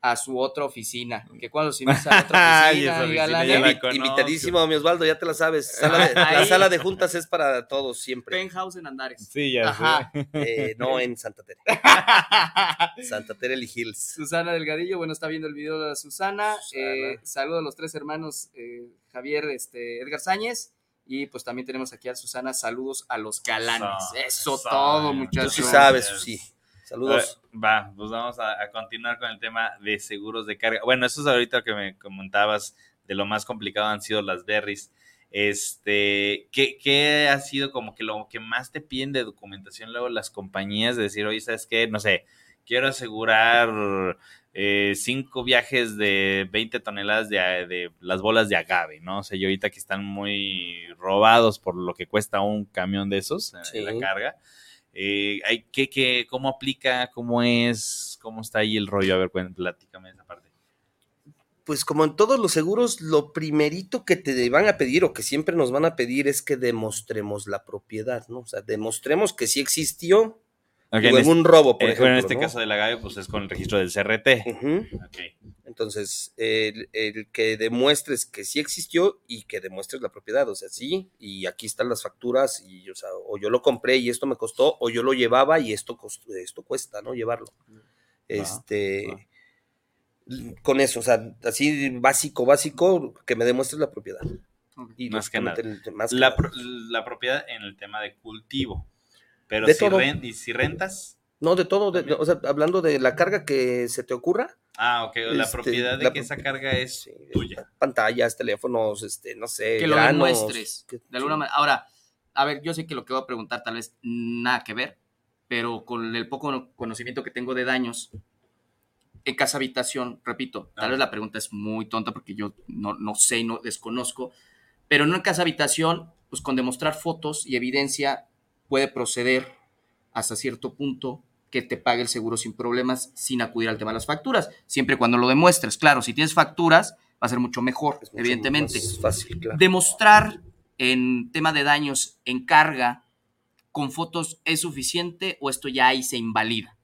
a su otra oficina. Que cuando nos invitan a otra oficina, oficina galán. Invitadísimo, mi Osvaldo, ya te la sabes. Sala de- la sala de juntas es para todos siempre. Penthouse en Andares. Sí, ya Ajá. sé. Eh, no en Santa Tere. Santa Tere Hills. Susana Delgadillo, bueno, está viendo el video de Susana. Susana. Eh, saludo a los tres hermanos eh, Javier, este, Edgar Sáñez. Y pues también tenemos aquí a Susana. Saludos a los galanes. Eso, Eso, eso. todo, Tú Tú muchachos. sí sabes, sí. Saludos. Va, pues vamos a, a continuar con el tema de seguros de carga. Bueno, eso es ahorita que me comentabas de lo más complicado han sido las berries. Este, ¿qué, qué ha sido como que lo que más te piden de documentación luego las compañías? De decir, oye, ¿sabes qué? No sé, quiero asegurar eh, cinco viajes de 20 toneladas de, de las bolas de agave, ¿no? O sea, yo ahorita que están muy robados por lo que cuesta un camión de esos, eh, Sí. la carga. Eh, hay, ¿qué, qué, ¿Cómo aplica? ¿Cómo es? ¿Cómo está ahí el rollo? A ver, platícame esa parte. Pues como en todos los seguros, lo primerito que te van a pedir o que siempre nos van a pedir es que demostremos la propiedad, ¿no? O sea, demostremos que sí existió En, este, algún robo, por eh, ejemplo. bueno, en este ¿no? caso del agave, pues es con el registro del CRT. Entonces, el, el que demuestres que sí existió y que demuestres la propiedad, o sea, sí, y aquí están las facturas, y, o sea, o yo lo compré y esto me costó, o yo lo llevaba y esto, costó- esto cuesta, ¿no? Llevarlo. Este, con eso, o sea, así básico, básico, que me demuestres la propiedad. Y Más que La, nada. pro- la propiedad en el tema de cultivo. Pero De si, todo. ren- ¿y si rentas. No, de todo, de- de- o sea, hablando de la carga que se te ocurra. Ah, ok. La Este, propiedad de la que esa carga es sí, tuya. Pantallas, teléfonos, este, no sé, que lo granos, demuestres. que- de alguna sí. manera. Ahora, a ver, yo sé que lo que voy a preguntar tal vez nada que ver, pero con el poco conocimiento que tengo de daños, en casa habitación, repito, tal Ah. vez la pregunta es muy tonta porque yo no, no sé y no desconozco, pero no en casa habitación, pues con demostrar fotos y evidencia puede proceder hasta cierto punto que te pague el seguro sin problemas, sin acudir al tema de las facturas, siempre y cuando lo demuestres. Claro, si tienes facturas, va a ser mucho mejor, Es mucho evidentemente. fácil, claro. Demostrar en tema de daños en carga con fotos es suficiente o esto ya ahí se invalida.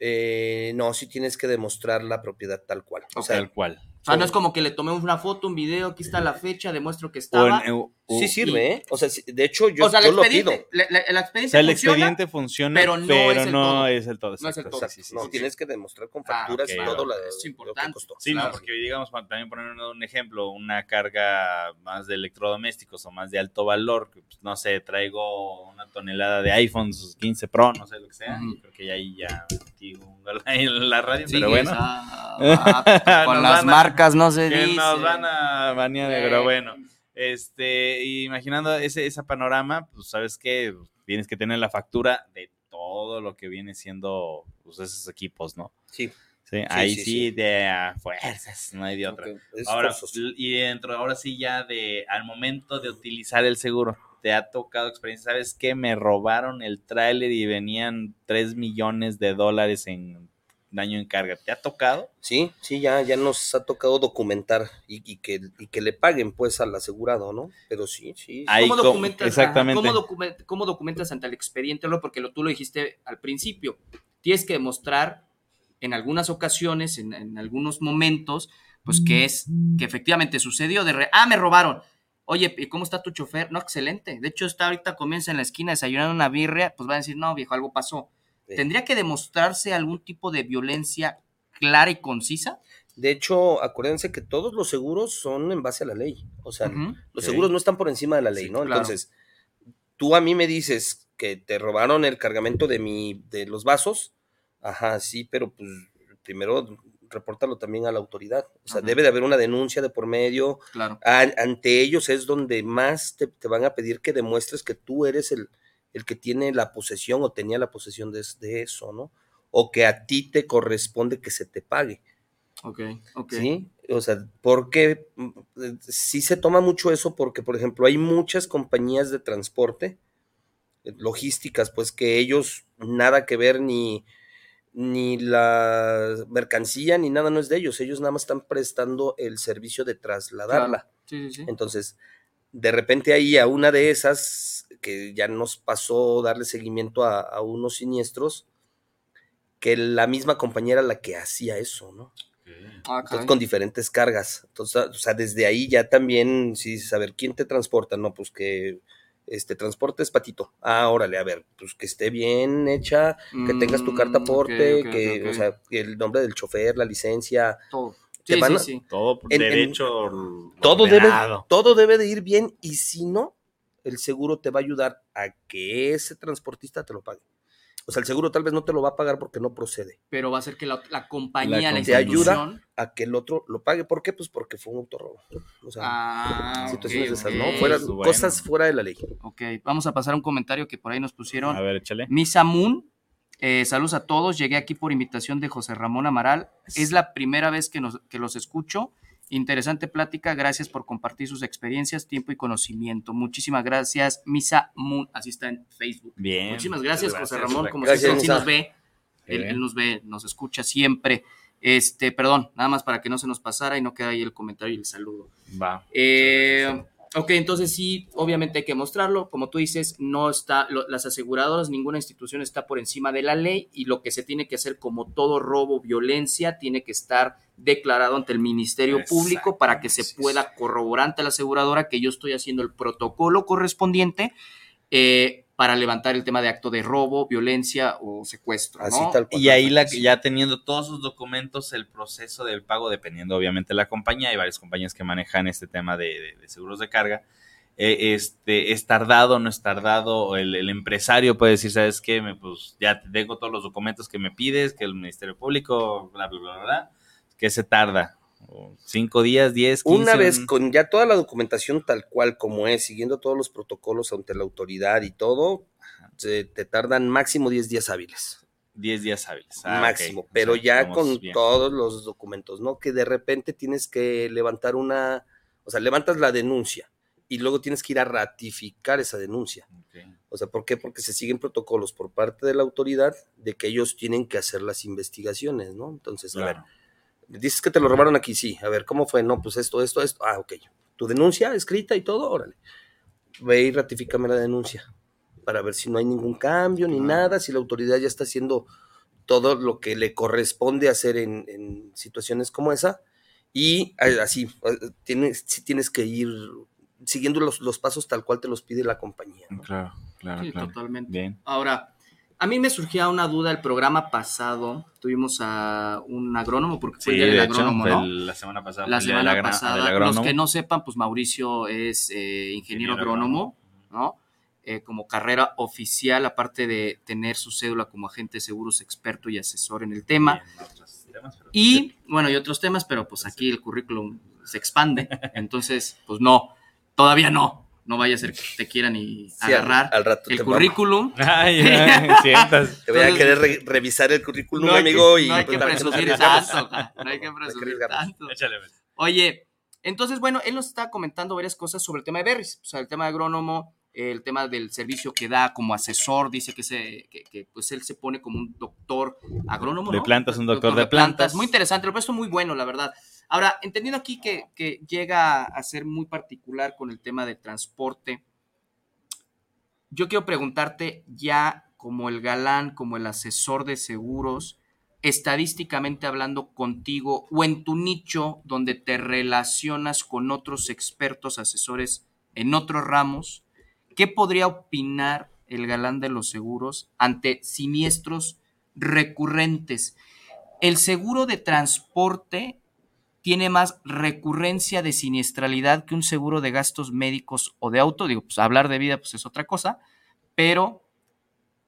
Eh, no, sí tienes que demostrar la propiedad tal cual. O sea, Tal cual. O sea, no es como que le tomemos una foto, un video, aquí está la fecha, demuestro que O, estaba. en- o- o- sí sirve, ¿eh? O sea, de hecho, yo, o sea, el yo lo pido. la, la- el o expediente sea, el funciona, expediente funciona, pero pero no no, es el todo. es el todo. No es el todo. Sí, sí, no, sí, tienes sí. que demostrar con Ah, facturas ok, y todo la- es lo que importante. costó. Sí, no, Claro. porque digamos, también poner un, ejemplo, una carga más de electrodomésticos o más de alto valor, que, pues, no sé, traigo una tonelada de iPhones 15 Pro, no sé lo que sea, yo creo que ya ahí ya metí un gol ahí en la radio, Sí, pero bueno. esa- ah, con las a- marcas no se que dice. nos van a banear, Eh, pero bueno. Este, imaginando ese, ese panorama, pues sabes que tienes que tener la factura de todo lo que viene siendo pues, esos equipos, ¿no? Sí, Sí, ahí sí, sí, sí. de fuerzas, no hay de otra. ok, es Ahora, y dentro, ahora sí ya de, al momento de utilizar el seguro, te ha tocado experiencia, ¿sabes qué? Me robaron el tráiler y venían 3 millones de dólares en daño en carga. ¿Te ha tocado? Sí, sí, ya, ya nos ha tocado documentar y, y que, y que le paguen pues al asegurado, ¿no? Pero sí, sí. Ahí ¿Cómo co- documentas, exactamente. ¿cómo, document- cómo documentas ante el expediente? Lo Porque lo, tú lo dijiste al principio. Tienes que demostrar en algunas ocasiones, en, en algunos momentos, pues que es que efectivamente sucedió de re- ah, me robaron. Oye, ¿y ¿cómo está tu chofer? No, excelente. De hecho, está ahorita comienza en la esquina desayunando una birria, pues va a decir, no, viejo, algo pasó. Sí. ¿Tendría que demostrarse algún tipo de violencia clara y concisa? De hecho, acuérdense que todos los seguros son en base a la ley. O sea, los seguros no están por encima de la ley, Sí, ¿no? claro. Entonces, tú a mí me dices que te robaron el cargamento de mi, de los vasos. Ajá, sí, pero pues primero repórtalo también a la autoridad. O sea, Ajá. debe de haber una denuncia de por medio. Claro. An- ante ellos es donde más te, te van a pedir que demuestres que tú eres el, el que tiene la posesión o tenía la posesión de, de eso, ¿no? O que a ti te corresponde que se te pague. Ok, ok. ¿Sí? O sea, porque mm, sí se toma mucho eso porque, por ejemplo, hay muchas compañías de transporte, eh, logísticas, pues que ellos nada que ver ni, ni la mercancía ni nada no es de ellos, ellos nada más están prestando el servicio de trasladarla. Claro. Sí, sí, sí. Entonces, de repente ahí a una de esas, que ya nos pasó darle seguimiento a, a unos siniestros, que la misma compañía era la que hacía eso, ¿no? Ah, Entonces, con diferentes cargas. Entonces, o sea, desde ahí ya también, sí, saber quién te transporta, no, pues que este transporte es patito. Ah, órale, a ver, pues que esté bien hecha, que tengas tu carta Mm, aporte, que, o sea, el nombre del chofer, la licencia, Todo. Te Sí, van sí, a- sí. Todo En- en- derecho. todo debe, todo debe de ir bien y si no, el seguro te va a ayudar a que ese transportista te lo pague. O sea, el seguro tal vez no te lo va a pagar porque no procede, Pero va a ser que la, la compañía, la, com- Te ayuda. a que el otro lo pague. ¿Por qué? Pues porque fue un autorrobo. O sea, Ah, situaciones ok, de esas. ¿no? Fuera, bueno. Cosas fuera de la ley. Ok, vamos a pasar a un comentario que por ahí nos pusieron. A ver, échale. Misa Moon, eh, saludos a todos. Llegué aquí por invitación de José Ramón Amaral. Es la primera vez que, nos, que los escucho. Interesante plática. Gracias por compartir sus experiencias, tiempo y conocimiento. Muchísimas gracias, Misa Moon. Así está en Facebook. Bien. Muchísimas gracias, José Ramón. Como Gracias, siempre, sí nos ve. Él nos ve, nos escucha siempre. Este, perdón, nada más para que no se nos pasara y no quede ahí el comentario y el saludo. Va. Eh, ok, entonces sí, obviamente hay que mostrarlo. Como tú dices, no está, lo- las aseguradoras, ninguna institución está por encima de la ley y lo que se tiene que hacer, como todo robo, violencia, tiene que estar declarado ante el Ministerio Público para que se pueda corroborar ante la aseguradora que yo estoy haciendo el protocolo correspondiente eh, para levantar el tema de acto de robo, violencia o secuestro. Así ¿no? tal cual. Y ahí la, ya teniendo todos sus documentos, el proceso del pago, dependiendo obviamente de la compañía, hay varias compañías que manejan este tema de, de- de seguros de carga. eh, este, es tardado, no es tardado, o el, el empresario puede decir, ¿sabes qué? Me, pues ya te tengo todos los documentos que me pides, que el Ministerio Público, bla, bla, bla, bla, bla, que se tarda. O Cinco días, diez, quince. Una vez con ya toda la documentación tal cual como es, siguiendo todos los protocolos ante la autoridad y todo, se- te tardan máximo 10 días hábiles. 10 días hábiles. Ah, máximo. O pero sea, ya con bien. todos los documentos, ¿no? Que de repente tienes que levantar una, o sea, levantas la denuncia y luego tienes que ir a ratificar esa denuncia. O sea, ¿por qué? Porque se siguen protocolos por parte de la autoridad de que ellos tienen que hacer las investigaciones, ¿no? Entonces, a ver. Dices que te lo robaron aquí, sí. A ver, ¿cómo fue? No, pues esto, esto, esto. Ah, ok. Tu denuncia escrita y todo, órale. Ve y ratifícame la denuncia para ver si no hay ningún cambio ni nada, si la autoridad ya está haciendo todo lo que le corresponde hacer en, en situaciones como esa. Y así, tienes, sí tienes que ir siguiendo los, los pasos tal cual te los pide la compañía. ¿no? Claro, claro, Sí, claro. totalmente. Bien. Ahora, a mí me surgía una duda el programa pasado. Tuvimos a un agrónomo, porque fue Sí, el hecho, agrónomo, ¿no? el- la semana pasada. La semana pasada. Los que no sepan, pues Mauricio es eh, ingeniero, Ingeniero agrónomo, ¿no? Eh, como carrera oficial, aparte de tener su cédula como agente de seguros experto y asesor en el tema. Temas, Y, bueno, y otros temas, pero pues aquí el currículum se expande. Entonces, pues no, todavía no. No vaya a ser que te quieran y Sí, agarrar al, rato el currículum. Ay, ay, sientas. te voy a querer re- revisar el currículum, No hay que- amigo. y no hay que presumir tanto, no hay que presumir tanto. Échale, pues. Oye, entonces, bueno, él nos está comentando varias cosas sobre el tema de Berries, o sea, el tema de agrónomo, el tema del servicio que da como asesor, dice que, se, que, que, pues él se pone como un doctor agrónomo. De ¿no? plantas, un doctor de plantas. Muy interesante, lo puesto muy bueno, la verdad. Ahora, entendiendo aquí que, que llega a ser muy particular con el tema de transporte, yo quiero preguntarte ya como el galán, como el asesor de seguros, estadísticamente hablando contigo o en tu nicho donde te relacionas con otros expertos asesores en otros ramos, ¿qué podría opinar el galán de los seguros ante siniestros recurrentes? El seguro de transporte tiene más recurrencia de siniestralidad que un seguro de gastos médicos o de auto. Digo, pues hablar de vida pues es otra cosa, pero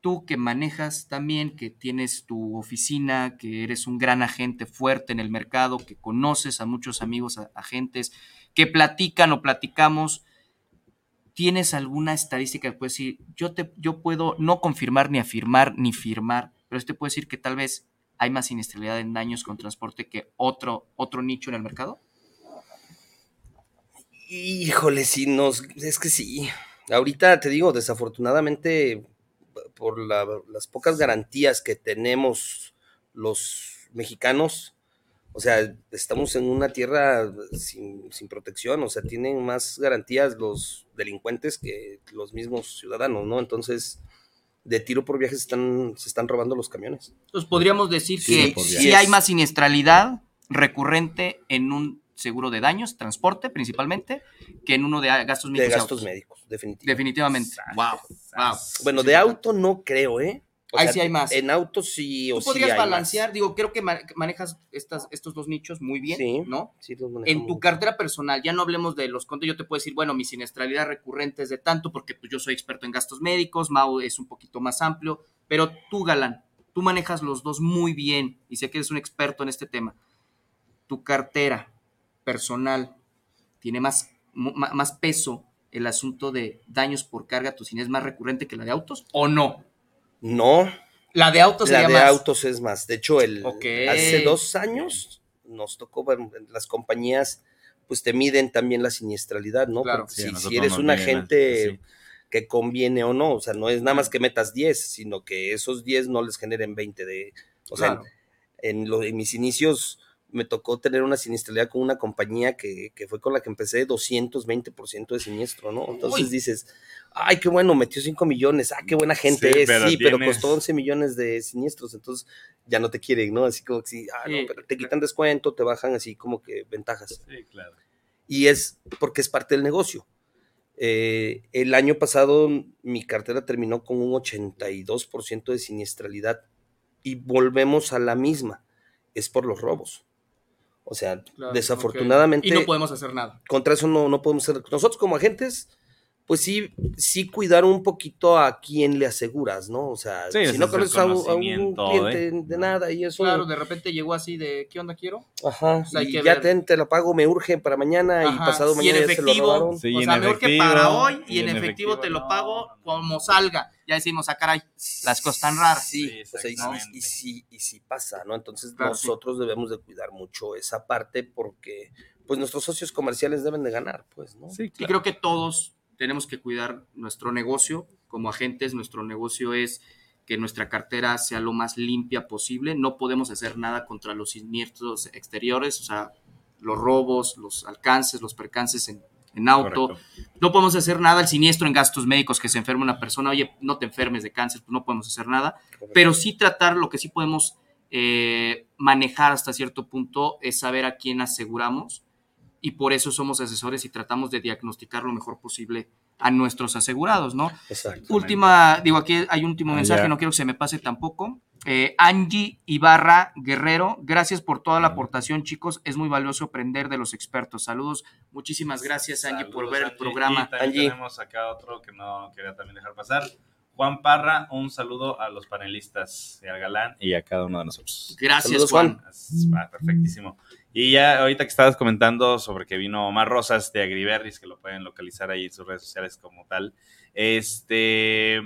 tú que manejas también, que tienes tu oficina, que eres un gran agente fuerte en el mercado, que conoces a muchos amigos a- agentes, que platican o platicamos, ¿tienes alguna estadística que puedes decir, yo, te, yo puedo no confirmar ni afirmar ni firmar, pero te puedo decir que tal vez hay más siniestralidad en daños con transporte que otro, otro nicho en el mercado? Híjole, sí, nos, es que sí. Ahorita te digo, desafortunadamente, por las pocas garantías que tenemos los mexicanos, o sea, estamos en una tierra sin, protección, o sea, tienen más garantías los delincuentes que los mismos ciudadanos, ¿no? Entonces, de tiro por viaje se están, se están robando los camiones. Entonces, podríamos decir que sí hay más siniestralidad recurrente en un seguro de daños, transporte principalmente, que en uno de gastos médicos. De gastos médicos, definitivamente. Definitivamente. Wow. wow. Bueno, de auto no creo, ¿eh? Ahí sí hay más. En auto sí o Tú podrías balancear, digo, creo que manejas estas, estos dos nichos muy bien, sí, ¿no? Sí, los En tu cartera personal, ya no hablemos de los contos, yo te puedo decir, bueno, mi siniestralidad recurrente es de tanto, porque pues yo soy experto en gastos médicos, Mau es un poquito más amplio, pero tú, Galán, tú manejas los dos muy bien y sé que eres un experto en este tema. Tu cartera personal tiene más, más peso el asunto de daños por carga, tu cine es más recurrente que la de autos o no? No. La de autos La de autos es más. De hecho, el, hace dos años nos tocó ver las compañías, pues te miden también la siniestralidad, ¿no? Claro. si, eres un agente que conviene o no, o sea, no es nada más que metas 10, sino que esos 10 no les generen 20 de... O sea, en, lo, en mis inicios me tocó tener una siniestralidad con una compañía que, que fue con la que empecé 220% de siniestro, ¿no? Entonces dices, ay, qué bueno, metió 5 millones, ah, qué buena gente es, sí, pero costó 11 millones de siniestros, entonces ya no te quieren, ¿no? Así como que sí, ah, no, pero te quitan descuento, te bajan así como que ventajas. Sí, claro. Y es porque es parte del negocio. Eh, el año pasado mi cartera terminó con un 82% de siniestralidad y volvemos a la misma, es por los robos. O sea, desafortunadamente. Y no podemos hacer nada. Contra eso no, no podemos hacer. Nosotros como agentes pues sí, sí cuidar un poquito a quien le aseguras, ¿no? O sea, si no conoces a, un cliente ¿eh? de nada y eso. Claro, de repente llegó así de, ¿qué onda quiero? Ajá, y ya te, te, lo pago, me urge para mañana y pasado mañana y en efectivo, se lo robaron. Sí, o sea, me urge para hoy y, en, efectivo, te lo pago como salga. Ya decimos, ah, caray, las cosas están raras. Sí, o sea, y, sí, y sí pasa, ¿no? Entonces nosotros debemos de cuidar mucho esa parte porque pues nuestros socios comerciales deben de ganar, pues, ¿no? Sí, y creo que todos tenemos que cuidar nuestro negocio. Como agentes, nuestro negocio es que nuestra cartera sea lo más limpia posible. No podemos hacer nada contra los siniestros exteriores, o sea, los robos, los alcances, los percances en, auto. No podemos hacer nada al siniestro en gastos médicos, que se enferma una persona, oye, no te enfermes de cáncer, pues no podemos hacer nada. Pero sí tratar, lo que sí podemos eh, manejar hasta cierto punto es saber a quién aseguramos y por eso somos asesores y tratamos de diagnosticar lo mejor posible a nuestros asegurados, ¿no? Última, digo, aquí hay un último mensaje, no quiero que se me pase tampoco. Eh, Angie Ibarra Guerrero, gracias por toda la aportación, chicos. Es muy valioso aprender de los expertos. Saludos, muchísimas gracias, Angie, por ver el programa. Angie. tenemos acá otro que no quería también dejar pasar. Juan Parra, un saludo a los panelistas, y al galán y a cada uno de nosotros. Gracias, Juan. perfectísimo. Y ya ahorita que estabas comentando sobre que vino Omar Rosas de Agriberris, que lo pueden localizar ahí en sus redes sociales como tal. Este,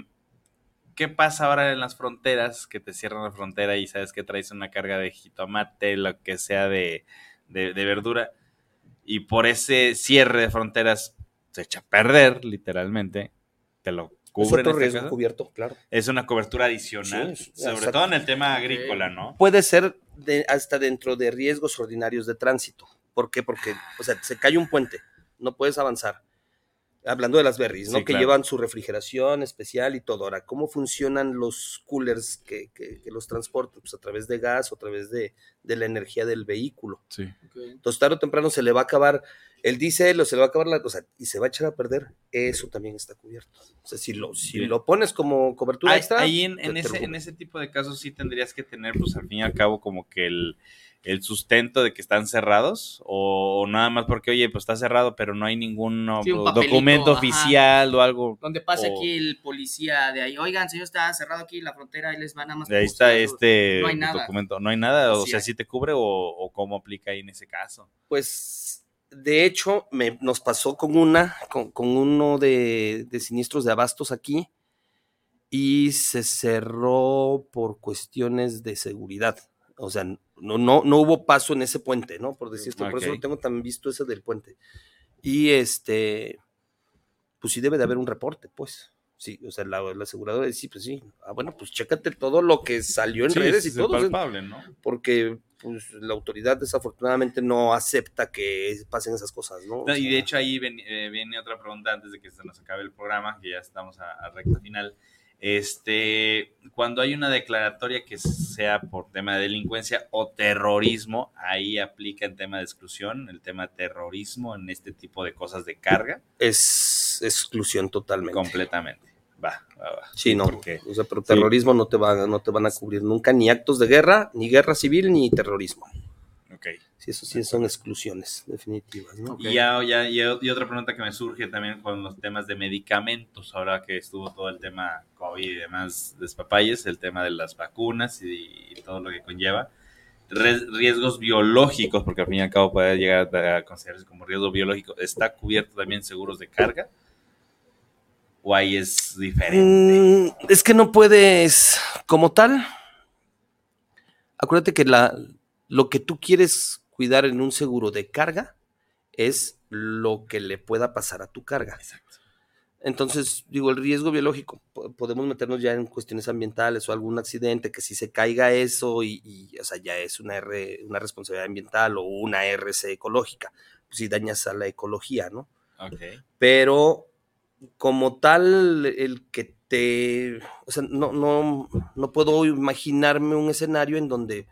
¿qué pasa ahora en las fronteras? Que te cierran la frontera y sabes que traes una carga de jitomate, lo que sea de, de verdura. Y por ese cierre de fronteras se echa a perder, literalmente. Te lo es otro riesgo cubierto, claro. Es una cobertura adicional, sobre todo en el tema agrícola, ¿no? Puede ser hasta dentro de riesgos ordinarios de tránsito. ¿Por qué? Porque, o sea, se cae un puente, no puedes avanzar. Hablando de las berries, ¿no? que llevan su refrigeración especial y todo. Ahora, ¿cómo funcionan los coolers que, los transportan? Pues a través de gas o a través de, la energía del vehículo. Sí. Entonces, tarde o temprano se le va a acabar el diésel o se le va a acabar la cosa y se va a echar a perder. Eso también está cubierto. O sea, si lo, si lo pones como cobertura extra. Ahí en, ese, en ese tipo de casos sí tendrías que tener, pues al fin y al cabo, como que el el sustento de que están cerrados o nada más porque, oye, pues está cerrado, pero no hay ningún documento oficial o algo. Donde pase aquí el policía de ahí, oigan, señor, está cerrado aquí la frontera y les van a más. De ahí está este documento, no hay nada, o, sea, si te cubre o, cómo aplica ahí en ese caso. Pues de hecho, me, nos pasó con una, con, con uno de, de siniestros de abastos aquí y se cerró por cuestiones de seguridad. O sea, no, no, no hubo paso en ese puente, ¿no? Por decirte, por eso lo tengo también visto ese del puente. Y este, pues sí debe de haber un reporte, pues. Sí, o sea, la, la aseguradora dice, sí, pues sí. Ah, bueno, pues chécate todo lo que salió en Sí, redes y es todo. sea, palpable, ¿no? porque pues, la autoridad desafortunadamente no acepta que pasen esas cosas, ¿no? Y de hecho ahí ven- eh, viene otra pregunta antes de que se nos acabe el programa, que ya estamos a, a recta final. Este, cuando hay una declaratoria que sea por tema de delincuencia o terrorismo, ahí aplica el tema de exclusión, el tema terrorismo en este tipo de cosas de carga, es exclusión totalmente. completamente. Va, va, va. Sí, no. Porque O sea, pero terrorismo no te va, no te van a cubrir nunca ni actos de guerra, ni guerra civil, ni terrorismo. Ok. Sí, eso sí son exclusiones definitivas, ¿no? Y ya, ya, y, y otra pregunta que me surge también con los temas de medicamentos, ahora que estuvo todo el tema COVID y demás despapalles, el tema de las vacunas y, y todo lo que conlleva. Riesgos biológicos, porque al fin y al cabo puede llegar a considerarse como riesgo biológico, ¿está cubierto también seguros de carga? ¿O ahí es diferente? Mm, es que no puedes, como tal, acuérdate que la, lo que tú quieres cuidar en un seguro de carga es lo que le pueda pasar a tu carga. Exacto. Entonces, digo, el riesgo biológico, po- podemos meternos ya en cuestiones ambientales o algún accidente, que si se caiga eso y, y, o sea, ya es una, R, una responsabilidad ambiental o una RC ecológica, pues si dañas a la ecología, ¿no? Ok. pero como tal, el que te, o sea, no, no, no puedo imaginarme un escenario en donde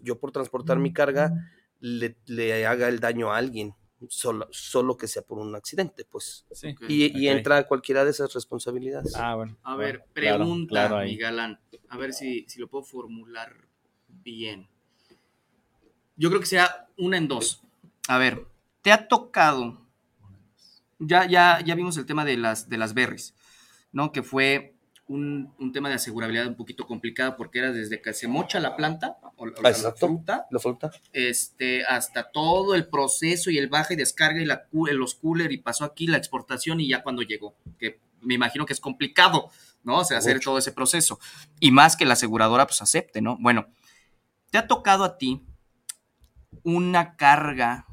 yo por transportar mi carga le, le haga el daño a alguien, solo, solo que sea por un accidente, pues. Sí. Y, entra cualquiera de esas responsabilidades. Ah, bueno. A ver, Bueno, pregunta, claro mi galán. A ver si, si lo puedo formular bien. Yo creo que sea una en dos. A ver, ¿te ha tocado? Ya, ya, ya vimos el tema de las, de las berries, ¿no? Que fue un, un tema de asegurabilidad un poquito complicado porque era desde que se mocha la planta o, o la fruta ¿La fruta? este, hasta todo el proceso y el baja y descarga y la, los cooler y pasó aquí la exportación y ya cuando llegó, que me imagino que es complicado, ¿no? O sea, hacer Mucho. todo ese proceso. Y más que la aseguradora pues acepte, ¿no? Bueno, ¿te ha tocado a ti una carga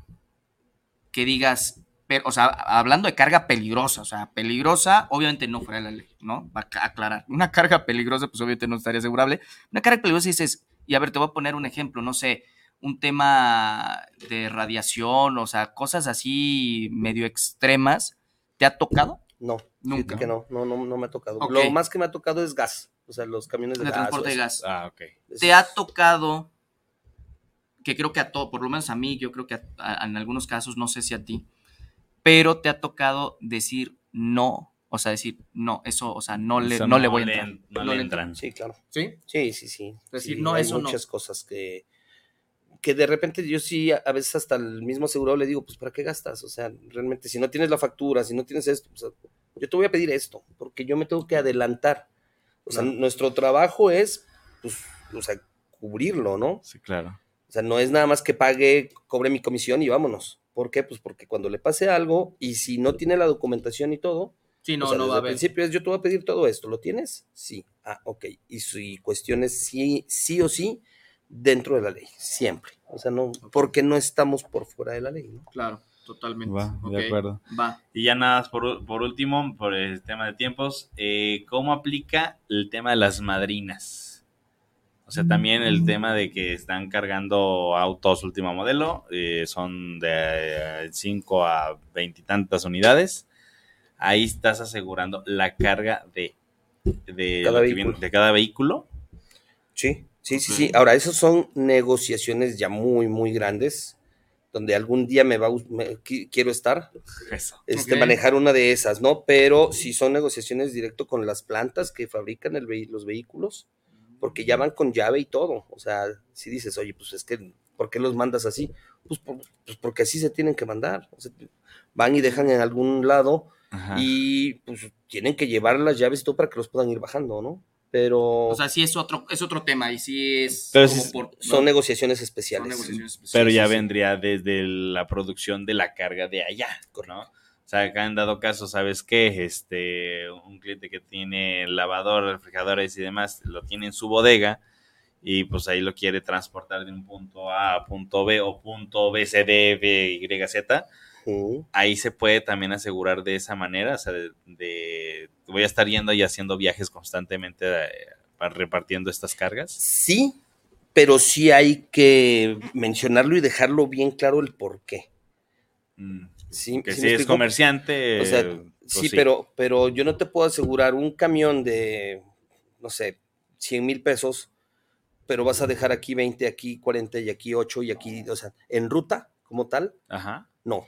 que digas, pero, o sea, hablando de carga peligrosa, o sea, peligrosa, obviamente no fuera de la ley, ¿no? Va a aclarar. Una carga peligrosa, pues obviamente no estaría asegurable. Una carga peligrosa dices, y a ver, te voy a poner un ejemplo, no sé, un tema de radiación, o sea, cosas así medio extremas, ¿te ha tocado? No, Nunca. que no, no, no, no me ha tocado. Lo más que me ha tocado es gas, o sea, los camiones de, De gas. transporte de gas. Ah, ok. ¿Te ha tocado, que creo que a todo, por lo menos a mí, yo creo que a- a- en algunos casos, no sé si a ti, pero te ha tocado decir no, o sea, decir no, eso, o sea, no le, Eso no le voy a entrar. en- No, No le le entran. Sí, claro. ¿Sí? Sí, sí, sí. Es decir, Sí, no, hay eso no. muchas cosas que, que de repente yo sí, a veces hasta el mismo asegurado le digo, pues ¿para qué gastas? O sea, realmente si no tienes la factura, si no tienes esto, pues, yo te voy a pedir esto, porque yo me tengo que adelantar. O sea, nuestro trabajo es, pues, o sea, cubrirlo, ¿no? Sí, claro. O sea, no es nada más que pague, cobre mi comisión y vámonos. ¿Por qué? Pues porque cuando le pase algo y si no tiene la documentación y todo, Sí, no, o sea, no desde va a el haber. principio es yo te voy a pedir todo esto, ¿lo tienes? Sí. Ah, ok. Y si cuestiones sí, sí o sí dentro de la ley, siempre. O sea, no, porque no estamos por fuera de la ley, ¿no? Claro, totalmente. Va, de acuerdo. Va. Y ya nada más por, por último, por el tema de tiempos, eh, ¿cómo aplica el tema de las madrinas? O sea, también el tema de que están cargando autos último modelo, eh, son de 5 a veintitantas unidades. Ahí estás asegurando la carga de, de, Cada vehículo. viene- de cada vehículo. Sí, sí, sí, sí. Ahora, esas son negociaciones ya muy, muy grandes, donde algún día me va, me- qui- quiero estar, Eso. este, manejar una de esas, ¿no? Pero si son negociaciones directo con las plantas que fabrican el los vehículos, porque ya van con llave y todo. O sea, si dices, oye, pues es que, ¿por qué los mandas así? Pues, por- pues porque así se tienen que mandar. O sea, van y dejan en algún lado Ajá. y pues tienen que llevar las llaves y todo para que los puedan ir bajando, ¿no? pero O sea, sí es otro, es otro tema y sí es Pero como por- son ¿no? negociaciones Son especiales. negociaciones especiales. Pero ya Sí, sí. vendría desde la producción de la carga de allá, ¿no? O sea, acá en dado caso, ¿sabes qué? Este, un cliente que tiene lavador, refrigeradores y demás, lo tiene en su bodega y pues ahí lo quiere transportar de un punto A a punto B o punto B, C, D, B, Y, Z. Ahí se puede también asegurar de esa manera, o sea, de, de- voy a estar yendo y haciendo viajes constantemente eh, para repartiendo estas cargas. Sí, pero sí hay que mencionarlo y dejarlo bien claro el por qué. Sí, que ¿sí si es explico? comerciante. O sea, pues sí, pero, pero yo no te puedo asegurar un camión de, no sé, 100 mil pesos, pero vas a dejar aquí 20, aquí 40 y aquí 8 y aquí, o sea, en ruta como tal, Ajá. no.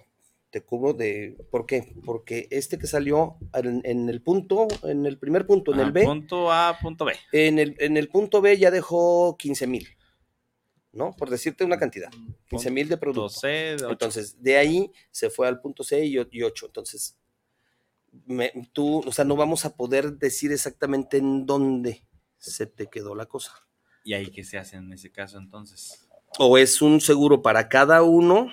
Te cubro de, ¿por qué? Porque este que salió en, en el punto, en el primer punto, en Ajá, el B, Punto A, punto B. en el, en el punto B ya dejó 15 mil, ¿no? Por decirte una cantidad, 15 mil de Punto producto. C, de ocho. Entonces, de ahí se fue al punto C y, o- y 8. Entonces, me- tú, o sea, no vamos a poder decir exactamente en dónde se te quedó la cosa. ¿Y ahí qué se hace en ese caso entonces? O es un seguro para cada uno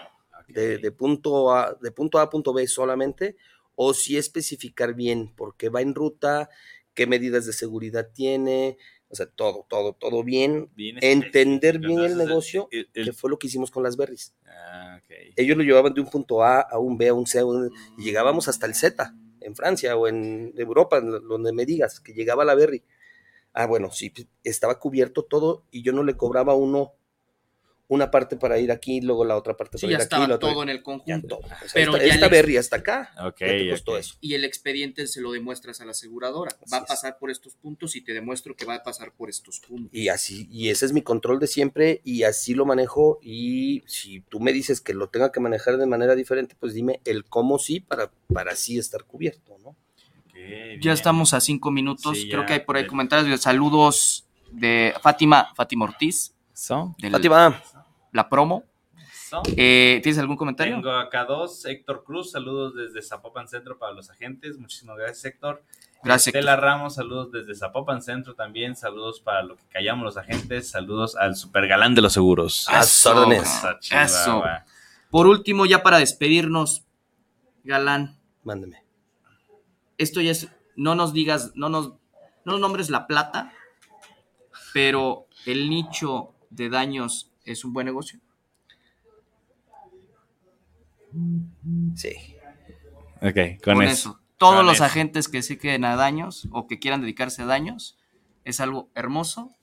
de, de punto A, de punto A a punto B solamente, o si especificar bien por qué va en ruta, qué medidas de seguridad tiene, o sea, todo, todo, todo bien. Bien Entender bien el negocio, el- el- que fue lo que hicimos con las berries. Ah, ok. ellos lo llevaban de un punto A a un B, a un C, a un- y llegábamos hasta el Z, en Francia o en Europa, donde me digas, que llegaba la Berry. Ah, bueno, sí, estaba cubierto todo y yo no le cobraba a uno una parte para ir aquí, luego la otra parte Sí, para ya ir aquí, estaba la otra- todo en el ya conjunto. todo. O sea, Pero esta, ya esta Berry hasta acá, Ok, ya te costó eso. Y el expediente se lo demuestras a la aseguradora. Así va a es. pasar por estos puntos y te demuestro que va a pasar por estos puntos. Y así, y ese es mi control de siempre, y así lo manejo. Y si tú me dices que lo tenga que manejar de manera diferente, pues dime el cómo sí para, para así estar cubierto, ¿no? Bien. Ya estamos a cinco minutos. Sí, Creo ya. que hay por ahí Del- comentarios de saludos de Fátima, Fátima Ortiz, Fátima, la promo. ¿So? Eh, ¿Tienes algún comentario? Tengo acá dos. Héctor Cruz, saludos desde Zapopan Centro para los agentes. Muchísimas gracias, Héctor. Gracias. Estela Ramos, saludos desde Zapopan Centro también. Saludos para lo que callamos los agentes. Saludos al super galán de los seguros. A sus órdenes. Esa Eso. Por último, ya para despedirnos, Galán, mándeme. esto ya es, no nos digas, no nos, no nos nombres la plata, pero el nicho de daños es un buen negocio. Sí. Ok, con, Con eso. eso. Todos Con los eso. agentes que se queden a daños o que quieran dedicarse a daños es algo hermoso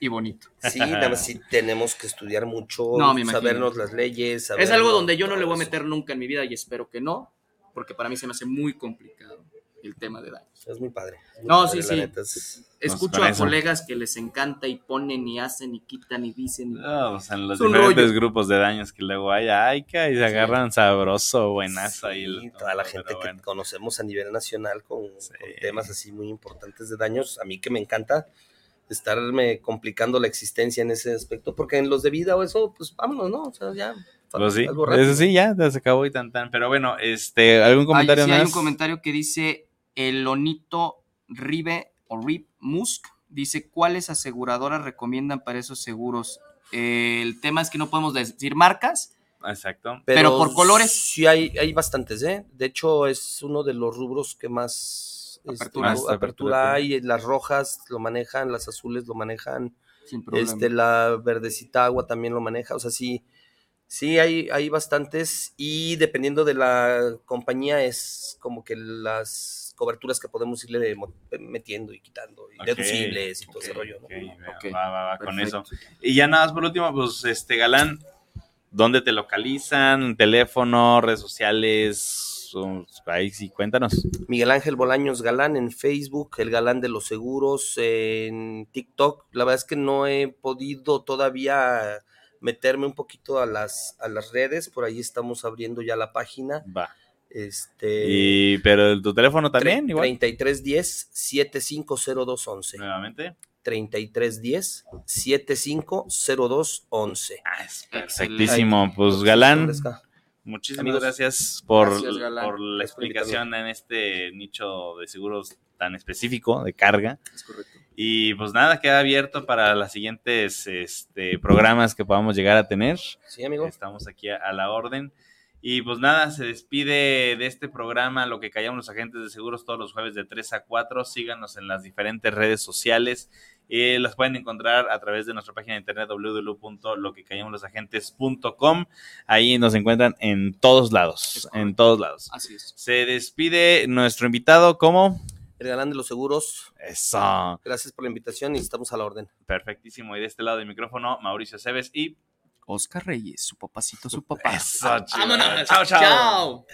y bonito. Sí, nada más sí tenemos que estudiar mucho, No, me imagino. sabernos las leyes. Es algo donde yo no le voy a eso. meter nunca en mi vida y espero que no, porque para mí se me hace muy complicado el tema de daños. Es muy padre. es muy No, padre, sí, sí. neta, es- Escucho a colegas que les encanta y ponen y hacen y quitan y dicen. y- No, o sea, en los diferentes rollo. grupos de daños que luego hay, ay, que ahí se agarran sabroso, buenazo ahí. Sí, el- toda la gente bueno. que conocemos a nivel nacional con, Sí. con temas así muy importantes de daños, a mí que me encanta estarme complicando la existencia en ese aspecto, porque en los de vida o eso, pues vámonos, ¿no? O sea, ya. Pues sí, eso sí, ya, ya se acabó y tan tan. Pero bueno, este, ¿algún comentario Hay, sí, más? hay un comentario que dice el Onito Ribe o Rip Musk. Dice, ¿cuáles aseguradoras recomiendan para esos seguros? Eh, el tema es que no podemos decir marcas. Exacto. pero por colores. Sí, hay, hay bastantes, ¿eh? De hecho, es uno de los rubros que más este, Apertura. Más apertura apertura hay. Las rojas lo manejan, las azules lo manejan. Sin problema. Este, la verdecita agua también lo maneja, o sea, sí, sí hay, hay bastantes y dependiendo de la compañía es como que las coberturas que podemos irle metiendo y quitando, y deducibles y todo ese rollo, ¿no? va, va, va con eso. Y ya nada más por último, pues, este, Galán, ¿dónde te localizan? ¿Teléfono, redes sociales? Ahí sí, cuéntanos. Miguel Ángel Bolaños Galán en Facebook, el Galán de los Seguros en TikTok. La verdad es que no he podido todavía meterme un poquito a las, a las redes, por ahí estamos abriendo ya la página. Va. Este, Y, pero tu teléfono también, igual. 3310 750211. Nuevamente. 3310 750211. Ah, es perfectísimo. Pues, Galán. Muchísimas Amigos, gracias por, gracias, Galán. por la Gracias por explicación en este nicho de seguros tan específico de carga. Es correcto. Y pues nada, queda abierto para los siguientes este, programas que podamos llegar a tener. Sí, amigo. Estamos aquí a, a la orden. Y pues nada, se despide de este programa, lo que callamos los agentes de seguros todos los jueves de 3 a 4. Síganos en las diferentes redes sociales. Eh, las pueden encontrar a través de nuestra página de internet www.loquecallamoslosaGentes.com. Ahí nos encuentran en todos lados, en todos lados. Así es. Se despide nuestro invitado como... El galán de los seguros. Eso. Gracias por la invitación y estamos a la orden. Perfectísimo. Y de este lado del micrófono, Mauricio Cebes y... Oscar Reyes, su papacito, su papá. Eso, chido. Vámonos. Chao, chao. Chao.